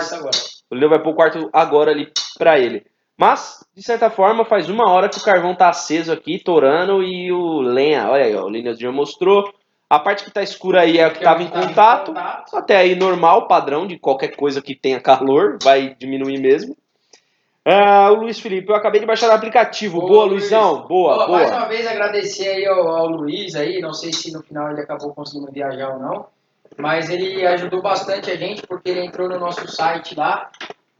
Leo vai pôr o quarto agora ali pra ele. Mas, de certa forma, faz uma hora que o carvão tá aceso aqui, torando, e o lenha, olha aí, ó, o Linhas já mostrou. A parte que tá escura aí é a que tava em contato. Até aí normal, padrão de qualquer coisa que tenha calor, vai diminuir mesmo. Ah, o Luiz Felipe, eu acabei de baixar o aplicativo. Boa, Boa, Luizão. Luiz. Boa, Mais boa. uma vez agradecer aí ao, ao Luiz aí, não sei se no final ele acabou conseguindo viajar ou não, mas ele ajudou bastante a gente porque ele entrou no nosso site lá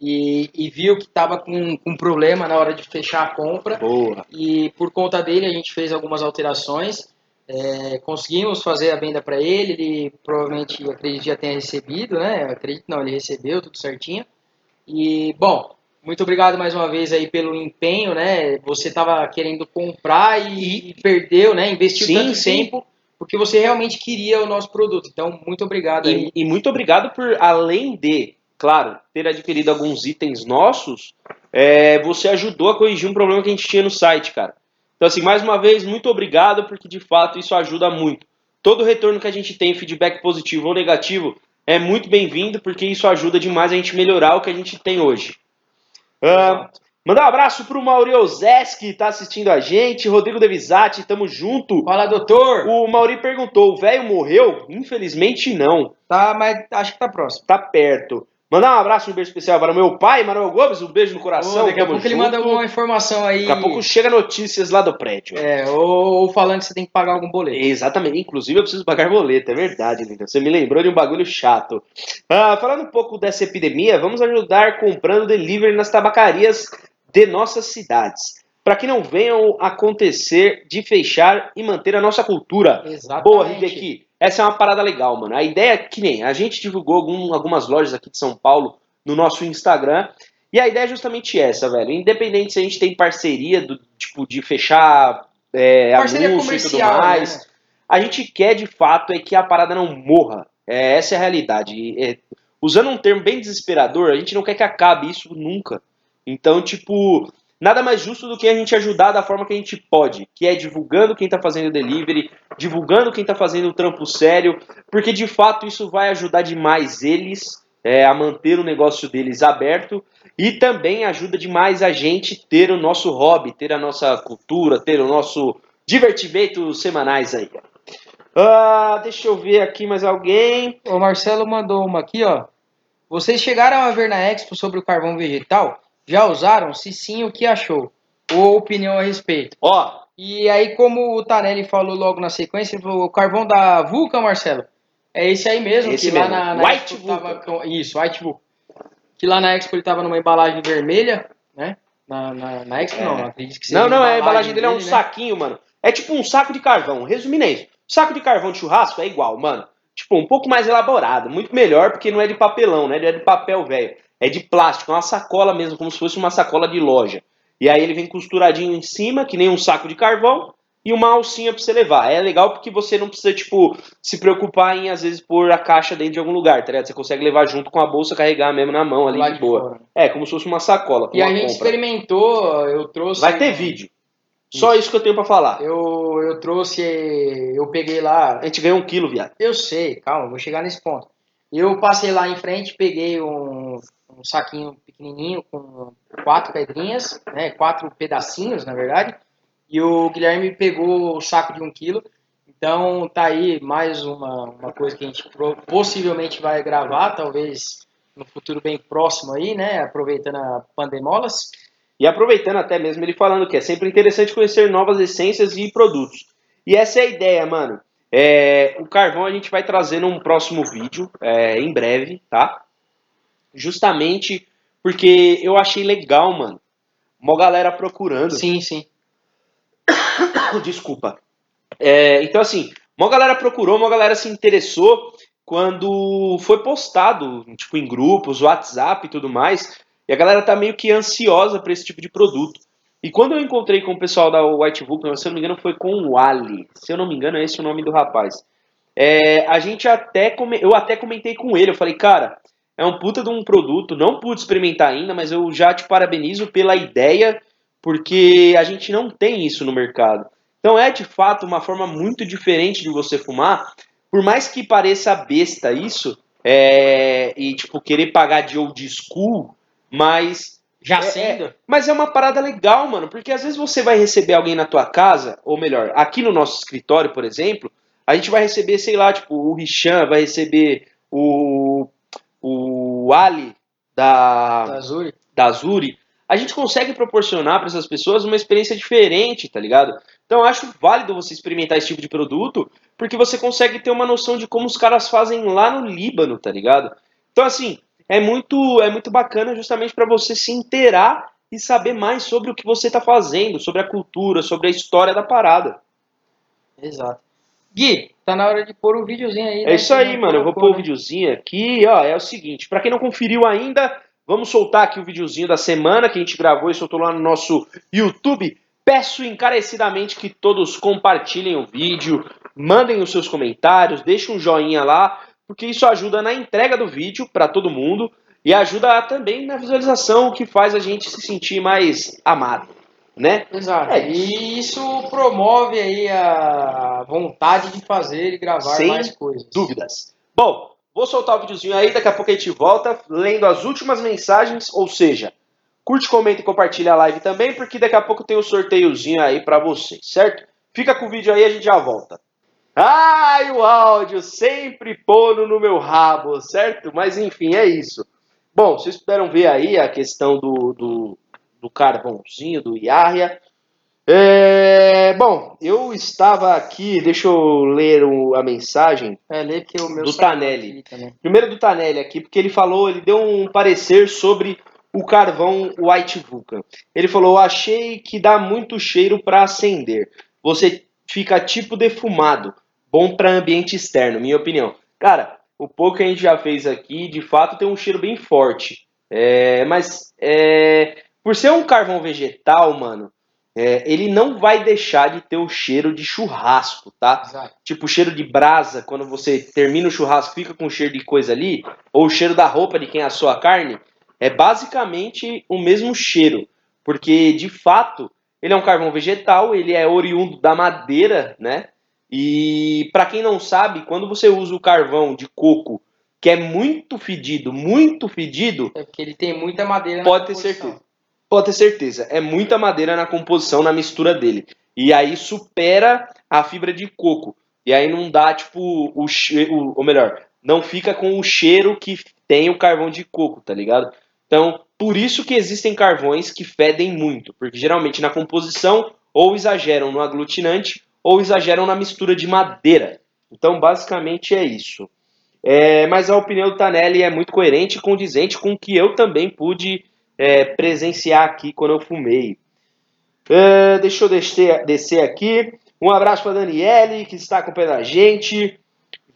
e, e viu que estava com, com problema na hora de fechar a compra Boa. e por conta dele a gente fez algumas alterações. É, conseguimos fazer a venda para ele, ele provavelmente acredito já tenha recebido, né? Acredito não, ele recebeu tudo certinho. E bom, muito obrigado mais uma vez aí pelo empenho, né? Você estava querendo comprar e, e perdeu, né? Investiu Sim, tanto sim. tempo porque você realmente queria o nosso produto. Então, muito obrigado aí. E, e muito obrigado por, além de, claro, ter adquirido alguns itens nossos, é, você ajudou a corrigir um problema que a gente tinha no site, cara. Então, assim, mais uma vez, muito obrigado, porque de fato isso ajuda muito. Todo retorno que a gente tem, feedback positivo ou negativo, é muito bem-vindo, porque isso ajuda demais a gente melhorar o que a gente tem hoje. Ah, mandar um abraço pro Mauri Ozes, que tá assistindo a gente, Rodrigo Devisati, tamo junto. Fala, doutor! O Mauri perguntou: o velho morreu? Infelizmente não. Tá, mas acho que tá próximo. Tá perto. Mandar um abraço, um beijo especial para o meu pai, Manuel Gomes, um beijo no coração. Ô, daqui a pouco ele junto. manda alguma informação aí. Daqui a pouco chega notícias lá do prédio. É, ou, ou falando que você tem que pagar algum boleto. Exatamente. Inclusive, eu preciso pagar boleto, é verdade, Linda. Você me lembrou de um bagulho chato. Ah, falando um pouco dessa epidemia, vamos ajudar comprando delivery nas tabacarias de nossas cidades. Para que não venham acontecer de fechar e manter a nossa cultura. Exatamente. Boa, Hideki. Essa é uma parada legal, mano. A ideia é que nem a gente divulgou algum- algumas lojas aqui de São Paulo no nosso Instagram. E a ideia é justamente essa, velho. Independente se a gente tem parceria do tipo de fechar é, Parceria anúncio e tudo comercial, mais. né? A gente quer de fato é que a parada não morra. É, essa é a realidade. E, é, usando um termo bem desesperador, a gente não quer que acabe isso nunca. Então, tipo, nada mais justo do que a gente ajudar da forma que a gente pode, que é divulgando quem tá fazendo delivery, divulgando quem tá fazendo o trampo sério, porque de fato isso vai ajudar demais eles é, a manter o negócio deles aberto e também ajuda demais a gente ter o nosso hobby, ter a nossa cultura, ter o nosso divertimento semanais aí. Ah, deixa eu ver aqui mais alguém. O Marcelo mandou uma aqui, ó. Vocês chegaram a ver na Expo sobre o carvão vegetal? Já usaram? Se sim, o que achou? Ou opinião a respeito? Ó, E aí, como o Tanelli falou logo na sequência, ele falou, o carvão da Vulca, Marcelo, é esse aí mesmo, Esse que lá mesmo, na, na White Expo tava Isso, White Vulca. Que lá na Expo ele tava numa embalagem vermelha, né? Na, na, na Expo É. não, acredito que seja Não, não, a embalagem dele é um né? saquinho, mano. É tipo um saco de carvão. Resumindo é isso. Saco de carvão de churrasco é igual, mano. Tipo, um pouco mais elaborado. Muito melhor, porque não é de papelão, né? Não é de papel velho. É de plástico, é uma sacola mesmo, como se fosse uma sacola de loja. E aí ele vem costuradinho em cima, que nem um saco de carvão, e uma alcinha pra você levar. É legal porque você não precisa, tipo, se preocupar em, às vezes, pôr a caixa dentro de algum lugar, tá ligado? Você consegue levar junto com a bolsa, carregar mesmo na mão ali Lá de de boa. fora. É, como se fosse uma sacola. E a gente compra. experimentou, eu trouxe... Vai ter vídeo. Só isso que eu tenho pra falar. Eu, eu trouxe, eu peguei lá, A gente ganhou um quilo, viado. Eu sei, calma, vou chegar nesse ponto. Eu passei lá em frente, peguei um, um saquinho pequenininho com quatro pedrinhas, né, quatro pedacinhos, na verdade, E o Guilherme pegou o saco de um quilo. Então tá aí mais uma, uma coisa que a gente possivelmente vai gravar, talvez no futuro bem próximo aí, né? Aproveitando a Pandemolas. E aproveitando até mesmo ele falando que é sempre interessante conhecer novas essências e produtos. E essa é a ideia, mano. É, o carvão a gente vai trazer num próximo vídeo, é, em breve, tá? Justamente porque eu achei legal, mano. Uma galera procurando. Sim, sim. [coughs] Desculpa. É, então, assim, uma galera procurou, uma galera se interessou quando foi postado, tipo, em grupos, WhatsApp e tudo mais. E a galera tá meio que ansiosa para esse tipo de produto. E quando eu encontrei com o pessoal da White Vulcan, se eu não me engano, foi com o Ali. Se eu não me engano, é esse o nome do rapaz. É, a gente até eu até comentei com ele, eu falei, cara, é um puta de um produto, não pude experimentar ainda, mas eu já te parabenizo pela ideia, porque a gente não tem isso no mercado. Então é de fato uma forma muito diferente de você fumar, por mais que pareça besta isso, é, e tipo, querer pagar de old school, mas. Já é, sendo? É, mas é uma parada legal, mano, porque às vezes você vai receber alguém na tua casa, ou melhor, aqui no nosso escritório, por exemplo, a gente vai receber, sei lá, tipo, o Richan vai receber o, o Ali da, da Azuri. Da Azuri. A gente consegue proporcionar para essas pessoas uma experiência diferente, tá ligado? Então eu acho válido você experimentar esse tipo de produto, porque você consegue ter uma noção de como os caras fazem lá no Líbano, tá ligado? Então assim, é muito, é muito bacana justamente para você se inteirar e saber mais sobre o que você está fazendo, sobre a cultura, sobre a história da parada. Exato. Gui, tá na hora de pôr um videozinho aí. Né? É isso aí, mano. Eu vou pôr um né? videozinho aqui. Ó, é o seguinte, para quem não conferiu ainda, vamos soltar aqui o videozinho da semana que a gente gravou e soltou lá no nosso YouTube. Peço encarecidamente que todos compartilhem o vídeo, mandem os seus comentários, deixem um joinha lá, porque isso ajuda na entrega do vídeo para todo mundo e ajuda também na visualização, que faz a gente se sentir mais amado, né? Exato. É. E isso promove aí a vontade de fazer e gravar Sem mais coisas. dúvidas. Bom, vou soltar o videozinho aí, daqui a pouco a gente volta lendo as últimas mensagens, ou seja, curte, comenta e compartilha a live também, porque daqui a pouco tem o um sorteiozinho aí para vocês, certo? Fica com o vídeo aí, a gente já volta. Ai, o áudio sempre pondo no meu rabo, certo? Mas enfim, é isso. Bom, vocês puderam ver aí a questão do, do, do carvãozinho, do Yahya. É, bom, eu estava aqui, deixa eu ler o, a mensagem é, lê que o meu do Tanelli. Primeiro do Tanelli aqui, porque ele falou, ele deu um parecer sobre o carvão White Vulcan. Ele falou: achei que dá muito cheiro para acender. Você fica tipo defumado bom para ambiente externo, minha opinião. Cara, o pouco que a gente já fez aqui, de fato, tem um cheiro bem forte. É, mas é, por ser um carvão vegetal, mano, é, ele não vai deixar de ter o cheiro de churrasco, tá? Exato. Tipo, o cheiro de brasa, quando você termina o churrasco, fica com cheiro de coisa ali, ou o cheiro da roupa de quem assou a carne, é basicamente o mesmo cheiro. Porque, de fato, ele é um carvão vegetal, ele é oriundo da madeira, né? E para quem não sabe, quando você usa o carvão de coco, que é muito fedido, muito fedido, é porque ele tem muita madeira pode ter certeza. Pode ter certeza, é muita madeira na composição, na mistura dele. E aí supera a fibra de coco. E aí não dá tipo o, o ou melhor, não fica com o cheiro que tem o carvão de coco, tá ligado? Então, por isso que existem carvões que fedem muito, porque geralmente na composição ou exageram no aglutinante ou exageram na mistura de madeira. Então, basicamente é isso. É, mas a opinião do Tanelli é muito coerente e condizente com o que eu também pude é, presenciar aqui quando eu fumei. É, deixa eu descer, descer aqui. Um abraço para Daniele, que está acompanhando a gente.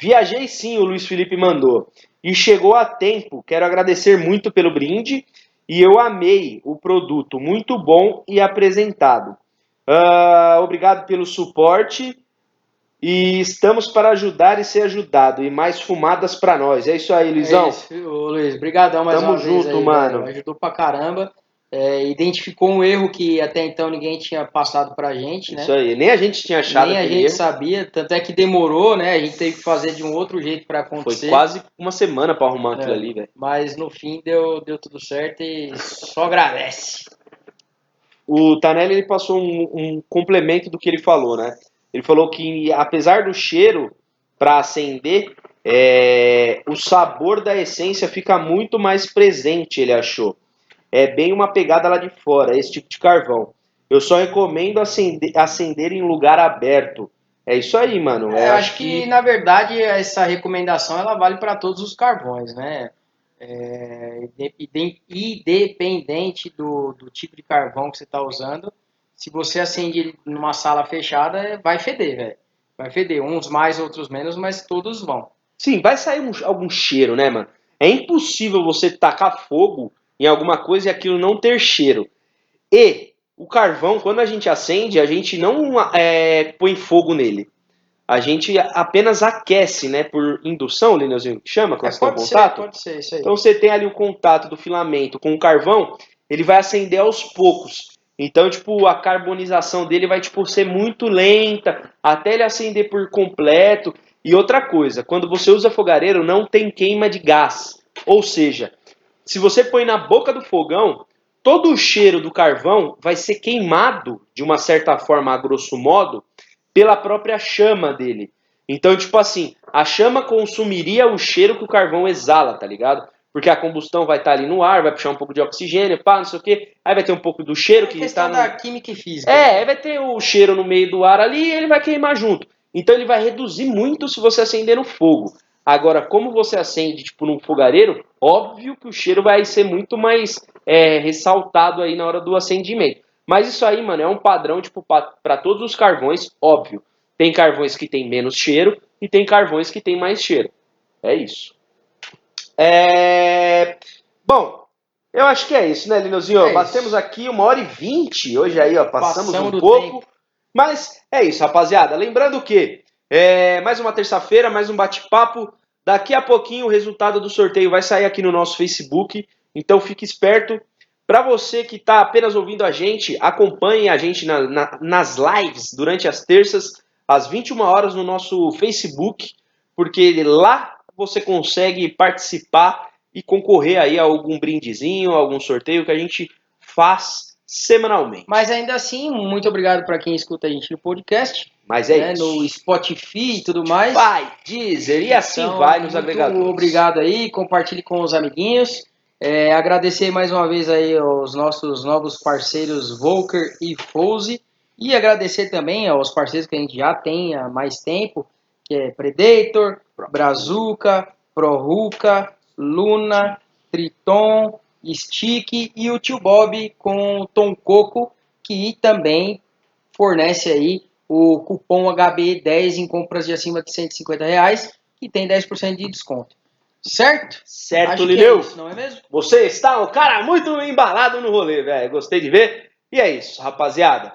Viajei sim, o Luiz Felipe mandou. E chegou a tempo. Quero agradecer muito pelo brinde. E eu amei o produto, muito bom e apresentado. Uh, obrigado pelo suporte. E estamos para ajudar e ser ajudado. E mais fumadas para nós. É isso aí, Luizão. É isso, Luiz. Obrigadão mais Tamo uma junto, aí, mano. Ajudou pra caramba. É, identificou um erro que até então ninguém tinha passado pra gente, né? Isso aí, nem a gente tinha achado. Nem a gente erro. sabia, tanto é que demorou, né? A gente teve que fazer de um outro jeito para acontecer. Foi quase uma semana para arrumar é, aquilo ali, velho. Mas no fim deu, deu tudo certo e só agradece. o Tanelli ele passou um, um complemento do que ele falou, né? Ele falou que apesar do cheiro para acender, é, o sabor da essência fica muito mais presente, ele achou. É bem uma pegada lá de fora, esse tipo de carvão. Eu só recomendo acender, acender em lugar aberto. É isso aí, mano. É, eu acho que, que, na verdade, essa recomendação ela vale para todos os carvões, né? É, independente do, do tipo de carvão que você está usando, se você acende ele numa sala fechada, vai feder, velho. Vai feder. Uns mais, outros menos, mas todos vão. Sim, vai sair um, algum cheiro, né, mano? É impossível você tacar fogo em alguma coisa e aquilo não ter cheiro. E o carvão, quando a gente acende, a gente não é, põe fogo nele. A gente apenas aquece, né? Por indução, Lineuzinho, que chama quando é, você tem contato. Ser, pode ser, isso aí. Então você tem ali o contato do filamento com o carvão, ele vai acender aos poucos. Então, tipo, a carbonização dele vai tipo ser muito lenta até ele acender por completo. E outra coisa, quando você usa fogareiro, não tem queima de gás. Ou seja, se você põe na boca do fogão, todo o cheiro do carvão vai ser queimado de uma certa forma, a grosso modo, pela própria chama dele. Então, tipo assim, a chama consumiria o cheiro que o carvão exala, tá ligado? Porque a combustão vai estar tá ali no ar, vai puxar um pouco de oxigênio, pá, não sei o quê. Aí vai ter um pouco do cheiro é que está no... da química e física. É, aí vai ter o cheiro no meio do ar ali e ele vai queimar junto. Então ele vai reduzir muito se você acender no fogo. Agora, como você acende tipo num fogareiro, óbvio que o cheiro vai ser muito mais é, ressaltado aí na hora do acendimento. Mas isso aí, mano, é um padrão tipo para todos os carvões, óbvio. Tem carvões que tem menos cheiro e tem carvões que tem mais cheiro. É isso. É... Bom, eu acho que é isso, né, Linozinho? É Batemos isso. aqui uma hora e vinte hoje aí, ó. Passamos, Passamos um pouco. Tempo. Mas é isso, rapaziada. Lembrando que é, mais uma terça-feira, mais um bate-papo. Daqui a pouquinho o resultado do sorteio vai sair aqui no nosso Facebook. Então fique esperto. Para você que está apenas ouvindo a gente, acompanhe a gente na, na, nas lives durante as terças, às 21 horas no nosso Facebook, porque lá você consegue participar e concorrer aí a algum brindezinho, algum sorteio que a gente faz semanalmente. Mas ainda assim, muito obrigado para quem escuta a gente no podcast. Mas é né, isso. No Spotify e tudo mais. Vai, Deezer, e assim então, vai nos agregadores. Obrigado aí, compartilhe com os amiguinhos. É, agradecer mais uma vez aí aos nossos novos parceiros Volker e Fouzi. E agradecer também aos parceiros que a gente já tem há mais tempo, que é Predator, Brazuca, Proruca, Luna, Triton, Stick e o tio Bob com o Tom Coco, que também fornece aí o cupom HB10 em compras de acima de 150 reais, que tem 10% de desconto. Certo? Certo, Lineu. É não é mesmo? Você está um cara muito embalado no rolê, velho. Gostei de ver. E é isso, rapaziada.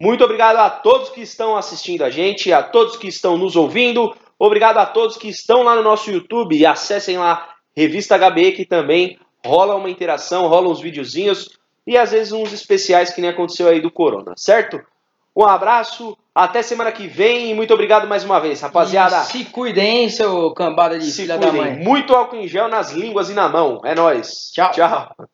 Muito obrigado a todos que estão assistindo a gente, a todos que estão nos ouvindo. Obrigado a todos que estão lá no nosso YouTube. E acessem lá Revista HB, que também rola uma interação, rola uns videozinhos e às vezes uns especiais que nem aconteceu aí do Corona, certo? Um abraço, até semana que vem e muito obrigado mais uma vez, rapaziada. E se cuidem, seu cambada de se filha cuidem. da mãe. Muito álcool em gel nas línguas e na mão. É nóis. Tchau. Tchau.